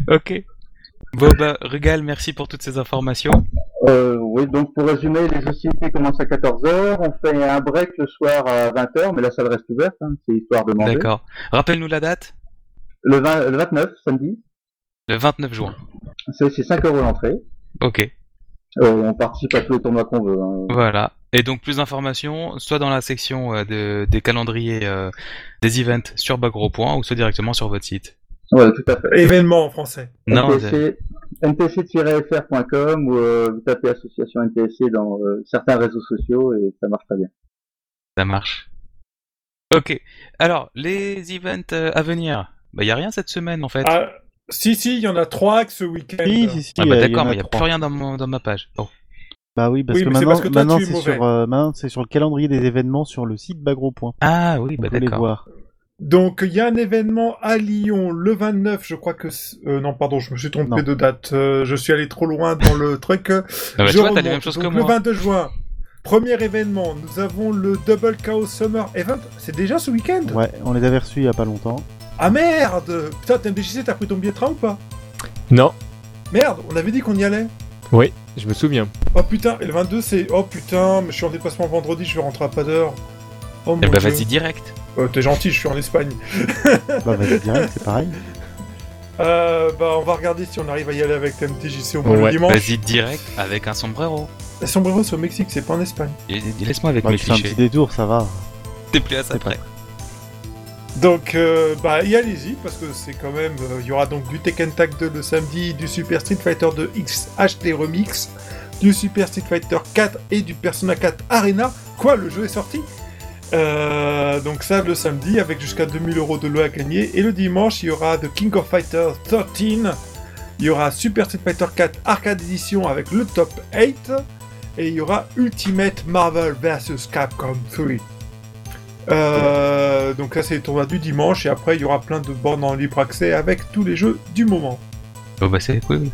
S1: Ok. Bon bah, Régal, merci pour toutes ces informations.
S6: Euh, oui, donc pour résumer, les hostilités commencent à 14h, on fait un break le soir à 20h, mais la salle reste ouverte, hein, c'est histoire de manger.
S1: D'accord. Rappelle-nous la date
S6: Le, 20 le 29, samedi,
S1: Le 29 juin.
S6: c'est c'est 5 euros l'entrée.
S1: Ok.
S6: Euh, on participe à tous les tournois qu'on veut. hein.
S1: Voilà. Et donc plus d'informations, soit dans la section euh, de, des calendriers euh, des events sur Bagro Point, ou soit directement sur votre site.
S6: Ouais, tout à fait.
S3: Événement en français.
S1: Non,
S6: ntc-fr.com ou euh, vous tapez association NTSC dans euh, certains réseaux sociaux et ça marche très bien.
S1: ça marche. Ok. Alors, les events à venir. Bah, y a rien cette semaine en fait.
S3: Ah, si, si, il y en a trois que ce week-end.
S2: Si, si, si,
S1: Ah bah
S2: y
S1: d'accord, mais il n'y a plus rien dans, mon- dans ma page. Bon.
S2: Bah oui, parce
S3: Oui,
S2: que
S3: c'est
S2: maintenant, c'est sur, euh, maintenant, c'est sur le calendrier des événements sur le site Bagro.
S1: Ah oui, bah d'accord.
S2: voir.
S3: Donc, il y a un événement à Lyon le 29, je crois que... euh, non, pardon, je me suis trompé
S2: Non.
S3: de date. Euh, je suis allé trop loin dans le truc.
S1: Bah,
S3: Je
S1: vois, t'as les mêmes choses
S3: Donc,
S1: que
S3: Le
S1: moi.
S3: 22 juin, premier événement, nous avons le Double Chaos Summer Event. C'est déjà ce week-end?
S2: Ouais, on les avait reçus il y a pas longtemps.
S3: Ah merde Putain, TMDJC, t'as pris ton billet de train ou pas?
S4: Non,
S3: Merde, on avait dit qu'on y allait.
S4: oui, je me souviens.
S3: Oh putain, et le 22 c'est... Oh putain, mais je suis en déplacement vendredi, je vais rentrer à pas d'heure. Oh mon
S1: Eh bah vas-y direct.
S3: Euh, T'es gentil, je suis en Espagne.
S2: Bah vas-y direct, c'est pareil.
S3: Euh, bah on va regarder si on arrive à y aller avec TMTJC au moins
S4: Ouais,
S3: le dimanche.
S1: Vas-y direct avec un sombrero.
S3: Et sombrero c'est au Mexique, c'est pas en Espagne.
S1: Et- et Laisse-moi avec
S2: Bah,
S1: mes
S2: fais un
S1: clichés.
S2: petit détour, ça va.
S1: T'es plus à ça près.
S3: Donc, euh, bah, allez-y, parce que c'est quand même. euh, Il y aura donc du Tekken Tag 2 le samedi, du Super Street Fighter 2 X HD Remix, du Super Street Fighter 4 et du Persona 4 Arena. Quoi, le jeu est sorti? Euh, Donc, ça le samedi, avec jusqu'à 2000 euros de lot à gagner. Et le dimanche, il y aura The King of Fighters 13. Il y aura Super Street Fighter 4 Arcade Edition avec le top 8. Et il y aura Ultimate Marvel vs Capcom 3. Euh, donc là, c'est les tournois du dimanche, et après, il y aura plein de bornes en libre accès avec tous les jeux du moment.
S1: Oh bah c'est cool.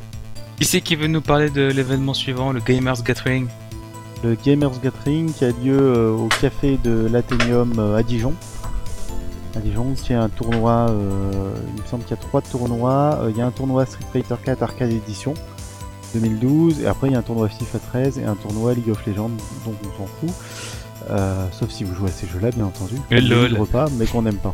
S1: Qui c'est qui veut nous parler de l'événement suivant, le Gamers Gathering?
S2: Le Gamers Gathering qui a lieu euh, au café de l'Athénium euh, à Dijon. À Dijon, il y a un tournoi, euh, il me semble qu'il y a trois tournois. Il y a un tournoi Street Fighter 4 Arcade Edition 2012, et après il y a un tournoi FIFA 13 et un tournoi League of Legends dont on s'en fout. Euh, sauf si vous jouez à ces jeux-là, bien entendu.
S1: Et
S2: Qu'on
S1: lol.
S2: livre pas, mais qu'on n'aime pas.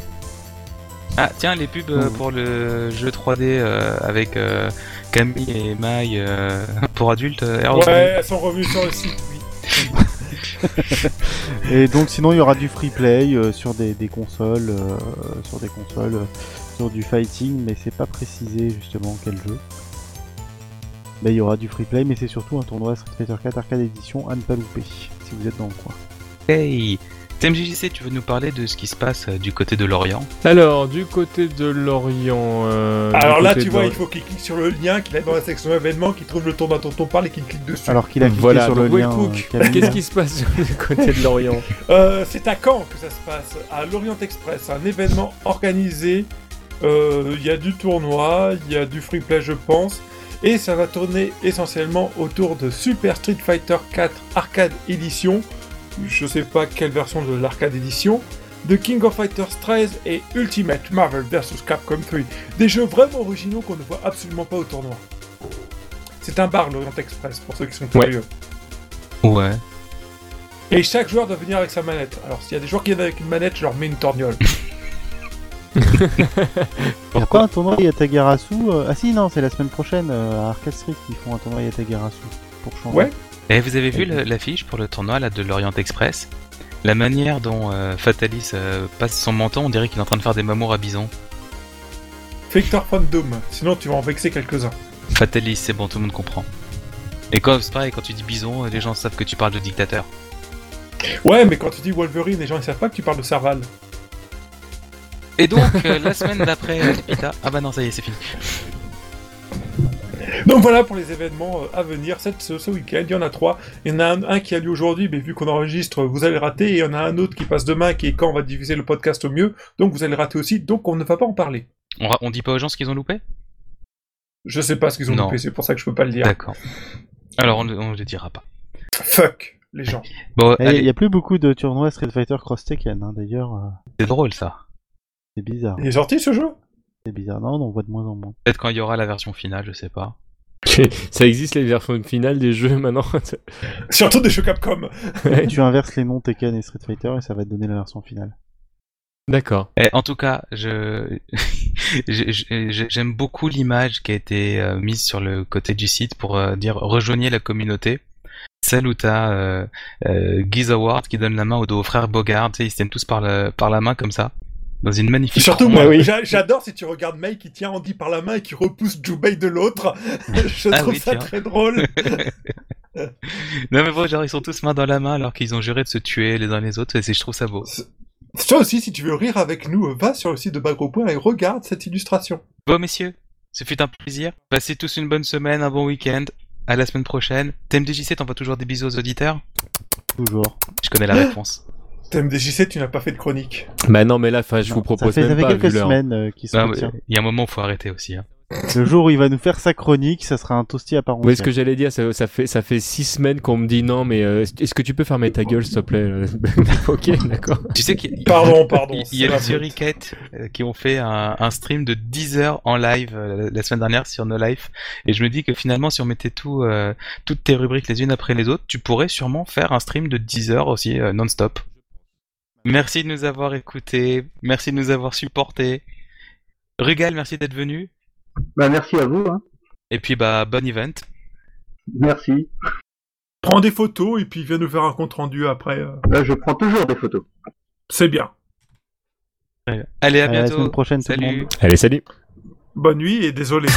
S1: Ah tiens, les pubs euh,
S2: Oh.
S1: pour le jeu 3D euh, avec euh, Camille et Mai euh, pour adultes. euh,
S3: Ouais, elles sont revenues sur le site, oui.
S2: Et donc sinon il y aura du free play euh, sur des, des consoles, euh, sur des consoles, euh, sur du fighting, mais c'est pas précisé justement quel jeu. Mais il y aura du free play, mais c'est surtout un tournoi Street Fighter 4 Arcade Edition à ne pas louper si vous êtes dans le coin.
S1: Hey TMJJC, tu veux nous parler de ce qui se passe euh, du côté de l'Orient?
S4: Alors, du côté de l'Orient. euh,
S3: Alors là, tu vois, il faut qu'il clique sur le lien, qu'il aille dans la section événements, qu'il trouve le tournoi dont on parle et qu'il clique dessus.
S2: Alors qu'il a cliqué
S4: Voilà,
S2: sur le lien. Euh,
S4: qu'est-ce qui se passe du côté de l'Orient?
S3: Euh, c'est à Caen que ça se passe, à l'Orient Express, un événement organisé. Euh, Il y a du tournoi, il y a du free play, je pense, et ça va tourner essentiellement autour de Super Street Fighter 4 Arcade Edition. Je sais pas quelle version de l'arcade Edition. De King of Fighters 13 et Ultimate Marvel vs Capcom 3. Des jeux vraiment originaux qu'on ne voit absolument pas au tournoi. C'est un bar, l'Orient Express, pour ceux qui sont curieux.
S1: Ouais.
S3: Et chaque joueur doit venir avec sa manette. Alors s'il y a des joueurs qui viennent avec une manette, je leur mets une torgnole.
S2: Pas un tournoi Yatagarasu euh, Ah si, non, c'est la semaine prochaine euh, à Arcade Street qu'ils font un tournoi Yatagarasu. Pour changer.
S3: Ouais.
S1: Et vous avez vu l'affiche pour le tournoi là, de l'Orient Express? La manière dont euh, Fatalis euh, passe son menton, on dirait qu'il est en train de faire des mamours à bison.
S3: Victor Fandom, sinon tu vas en vexer quelques-uns.
S1: Fatalis, c'est bon, tout le monde comprend. Et quand c'est pareil, quand tu dis bison, euh, les gens savent que tu parles de dictateur.
S3: Ouais, mais quand tu dis Wolverine, les gens ils savent pas que tu parles de Serval.
S1: Et donc, euh, la semaine d'après, Pita... Ah bah non, ça y est, c'est fini.
S3: Donc voilà pour les événements euh, à venir cette, ce, ce week-end. Il y en a trois. Il y en a un, un qui a lieu aujourd'hui, mais vu qu'on enregistre, vous allez le rater. Et il y en a un autre qui passe demain, qui est quand on va diffuser le podcast au mieux. Donc vous allez le rater aussi. Donc on ne va pas en parler.
S1: On, on dit pas aux gens ce qu'ils ont loupé?
S3: Je sais pas ce qu'ils ont
S1: Non.
S3: loupé, c'est pour ça que je peux pas le dire.
S1: D'accord. Alors, on ne le dira pas.
S3: Fuck les gens.
S1: Bon,
S2: Et Il
S1: allez,
S2: y a plus beaucoup de tournois Street Fighter Cross Tekken, hein, d'ailleurs. euh,
S1: c'est drôle ça.
S2: c'est bizarre.
S3: Il est sorti ce jeu?
S2: C'est bizarre. Non, on en voit de moins en moins.
S1: Peut-être quand il y aura la version finale, je sais pas.
S4: Ça existe les versions finales des jeux maintenant.
S3: Surtout des jeux Capcom.
S2: Tu inverses les noms Tekken et Street Fighter et ça va te donner la version finale.
S4: D'accord.
S1: En tout cas, je j'aime beaucoup l'image qui a été euh, mise sur le côté du site pour euh, dire rejoignez la communauté. Celle où t'as euh, euh, Giz Award qui donne la main aux deux frères Bogard, tu sais, ils se tiennent tous par, le, par la main comme ça, dans une magnifique.
S3: Surtout moi,
S4: oui.
S3: j'a- j'adore si tu regardes Mei qui tient Andy par la main et qui repousse Jubei de l'autre. je
S1: Ah
S3: trouve
S1: oui,
S3: ça
S1: tiens.
S3: très drôle.
S1: non mais bon, genre ils sont tous main dans la main alors qu'ils ont juré de se tuer les uns les autres et c'est- je trouve ça beau.
S3: Toi aussi, si tu veux rire avec nous, va sur le site de Bagro.point et regarde cette illustration.
S1: Bon messieurs, ce fut un plaisir. Passez tous une bonne semaine, un bon week-end. À la semaine prochaine. TMDJC t'envoie toujours des bisous aux auditeurs
S2: Toujours.
S1: Je connais la réponse.
S3: TMDJC, tu n'as pas fait de chronique.
S4: Bah non, mais là, je
S2: Non,
S4: vous propose
S2: ça fait,
S4: même
S2: ça fait
S4: pas,
S2: quelques
S4: l'heure.
S2: semaines euh, qu'il se
S1: Non. Il y a un moment où faut arrêter aussi. Hein.
S2: Le jour où il va nous faire sa chronique, ça sera un toasty à part
S4: Oui, ce
S2: entière.
S4: que j'allais dire, ça, ça fait ça fait six semaines qu'on me dit non, mais euh, est-ce que tu peux fermer ta gueule, s'il te plaît Ok, d'accord.
S1: Tu sais qu'il
S3: Pardon, pardon.
S1: il y a les. Cat, euh, qui ont fait un, un stream de 10 heures en live euh, la semaine dernière sur No Life et je me dis que finalement si on mettait tout euh, toutes tes rubriques les unes après les autres, tu pourrais sûrement faire un stream de 10 heures aussi euh, non-stop. Merci de nous avoir écoutés, merci de nous avoir supportés. Rugal, merci d'être venu
S6: Bah, merci à vous. Hein.
S1: et puis bah bon event.
S6: Merci.
S3: Prends des photos et puis viens nous faire un compte rendu après. euh.
S6: Là, je prends toujours des photos.
S3: C'est bien.
S1: Allez à
S2: À la
S1: bientôt.
S2: semaine prochaine, tout le
S1: Salut.
S2: monde.
S4: Allez, salut.
S3: Bonne nuit et désolé.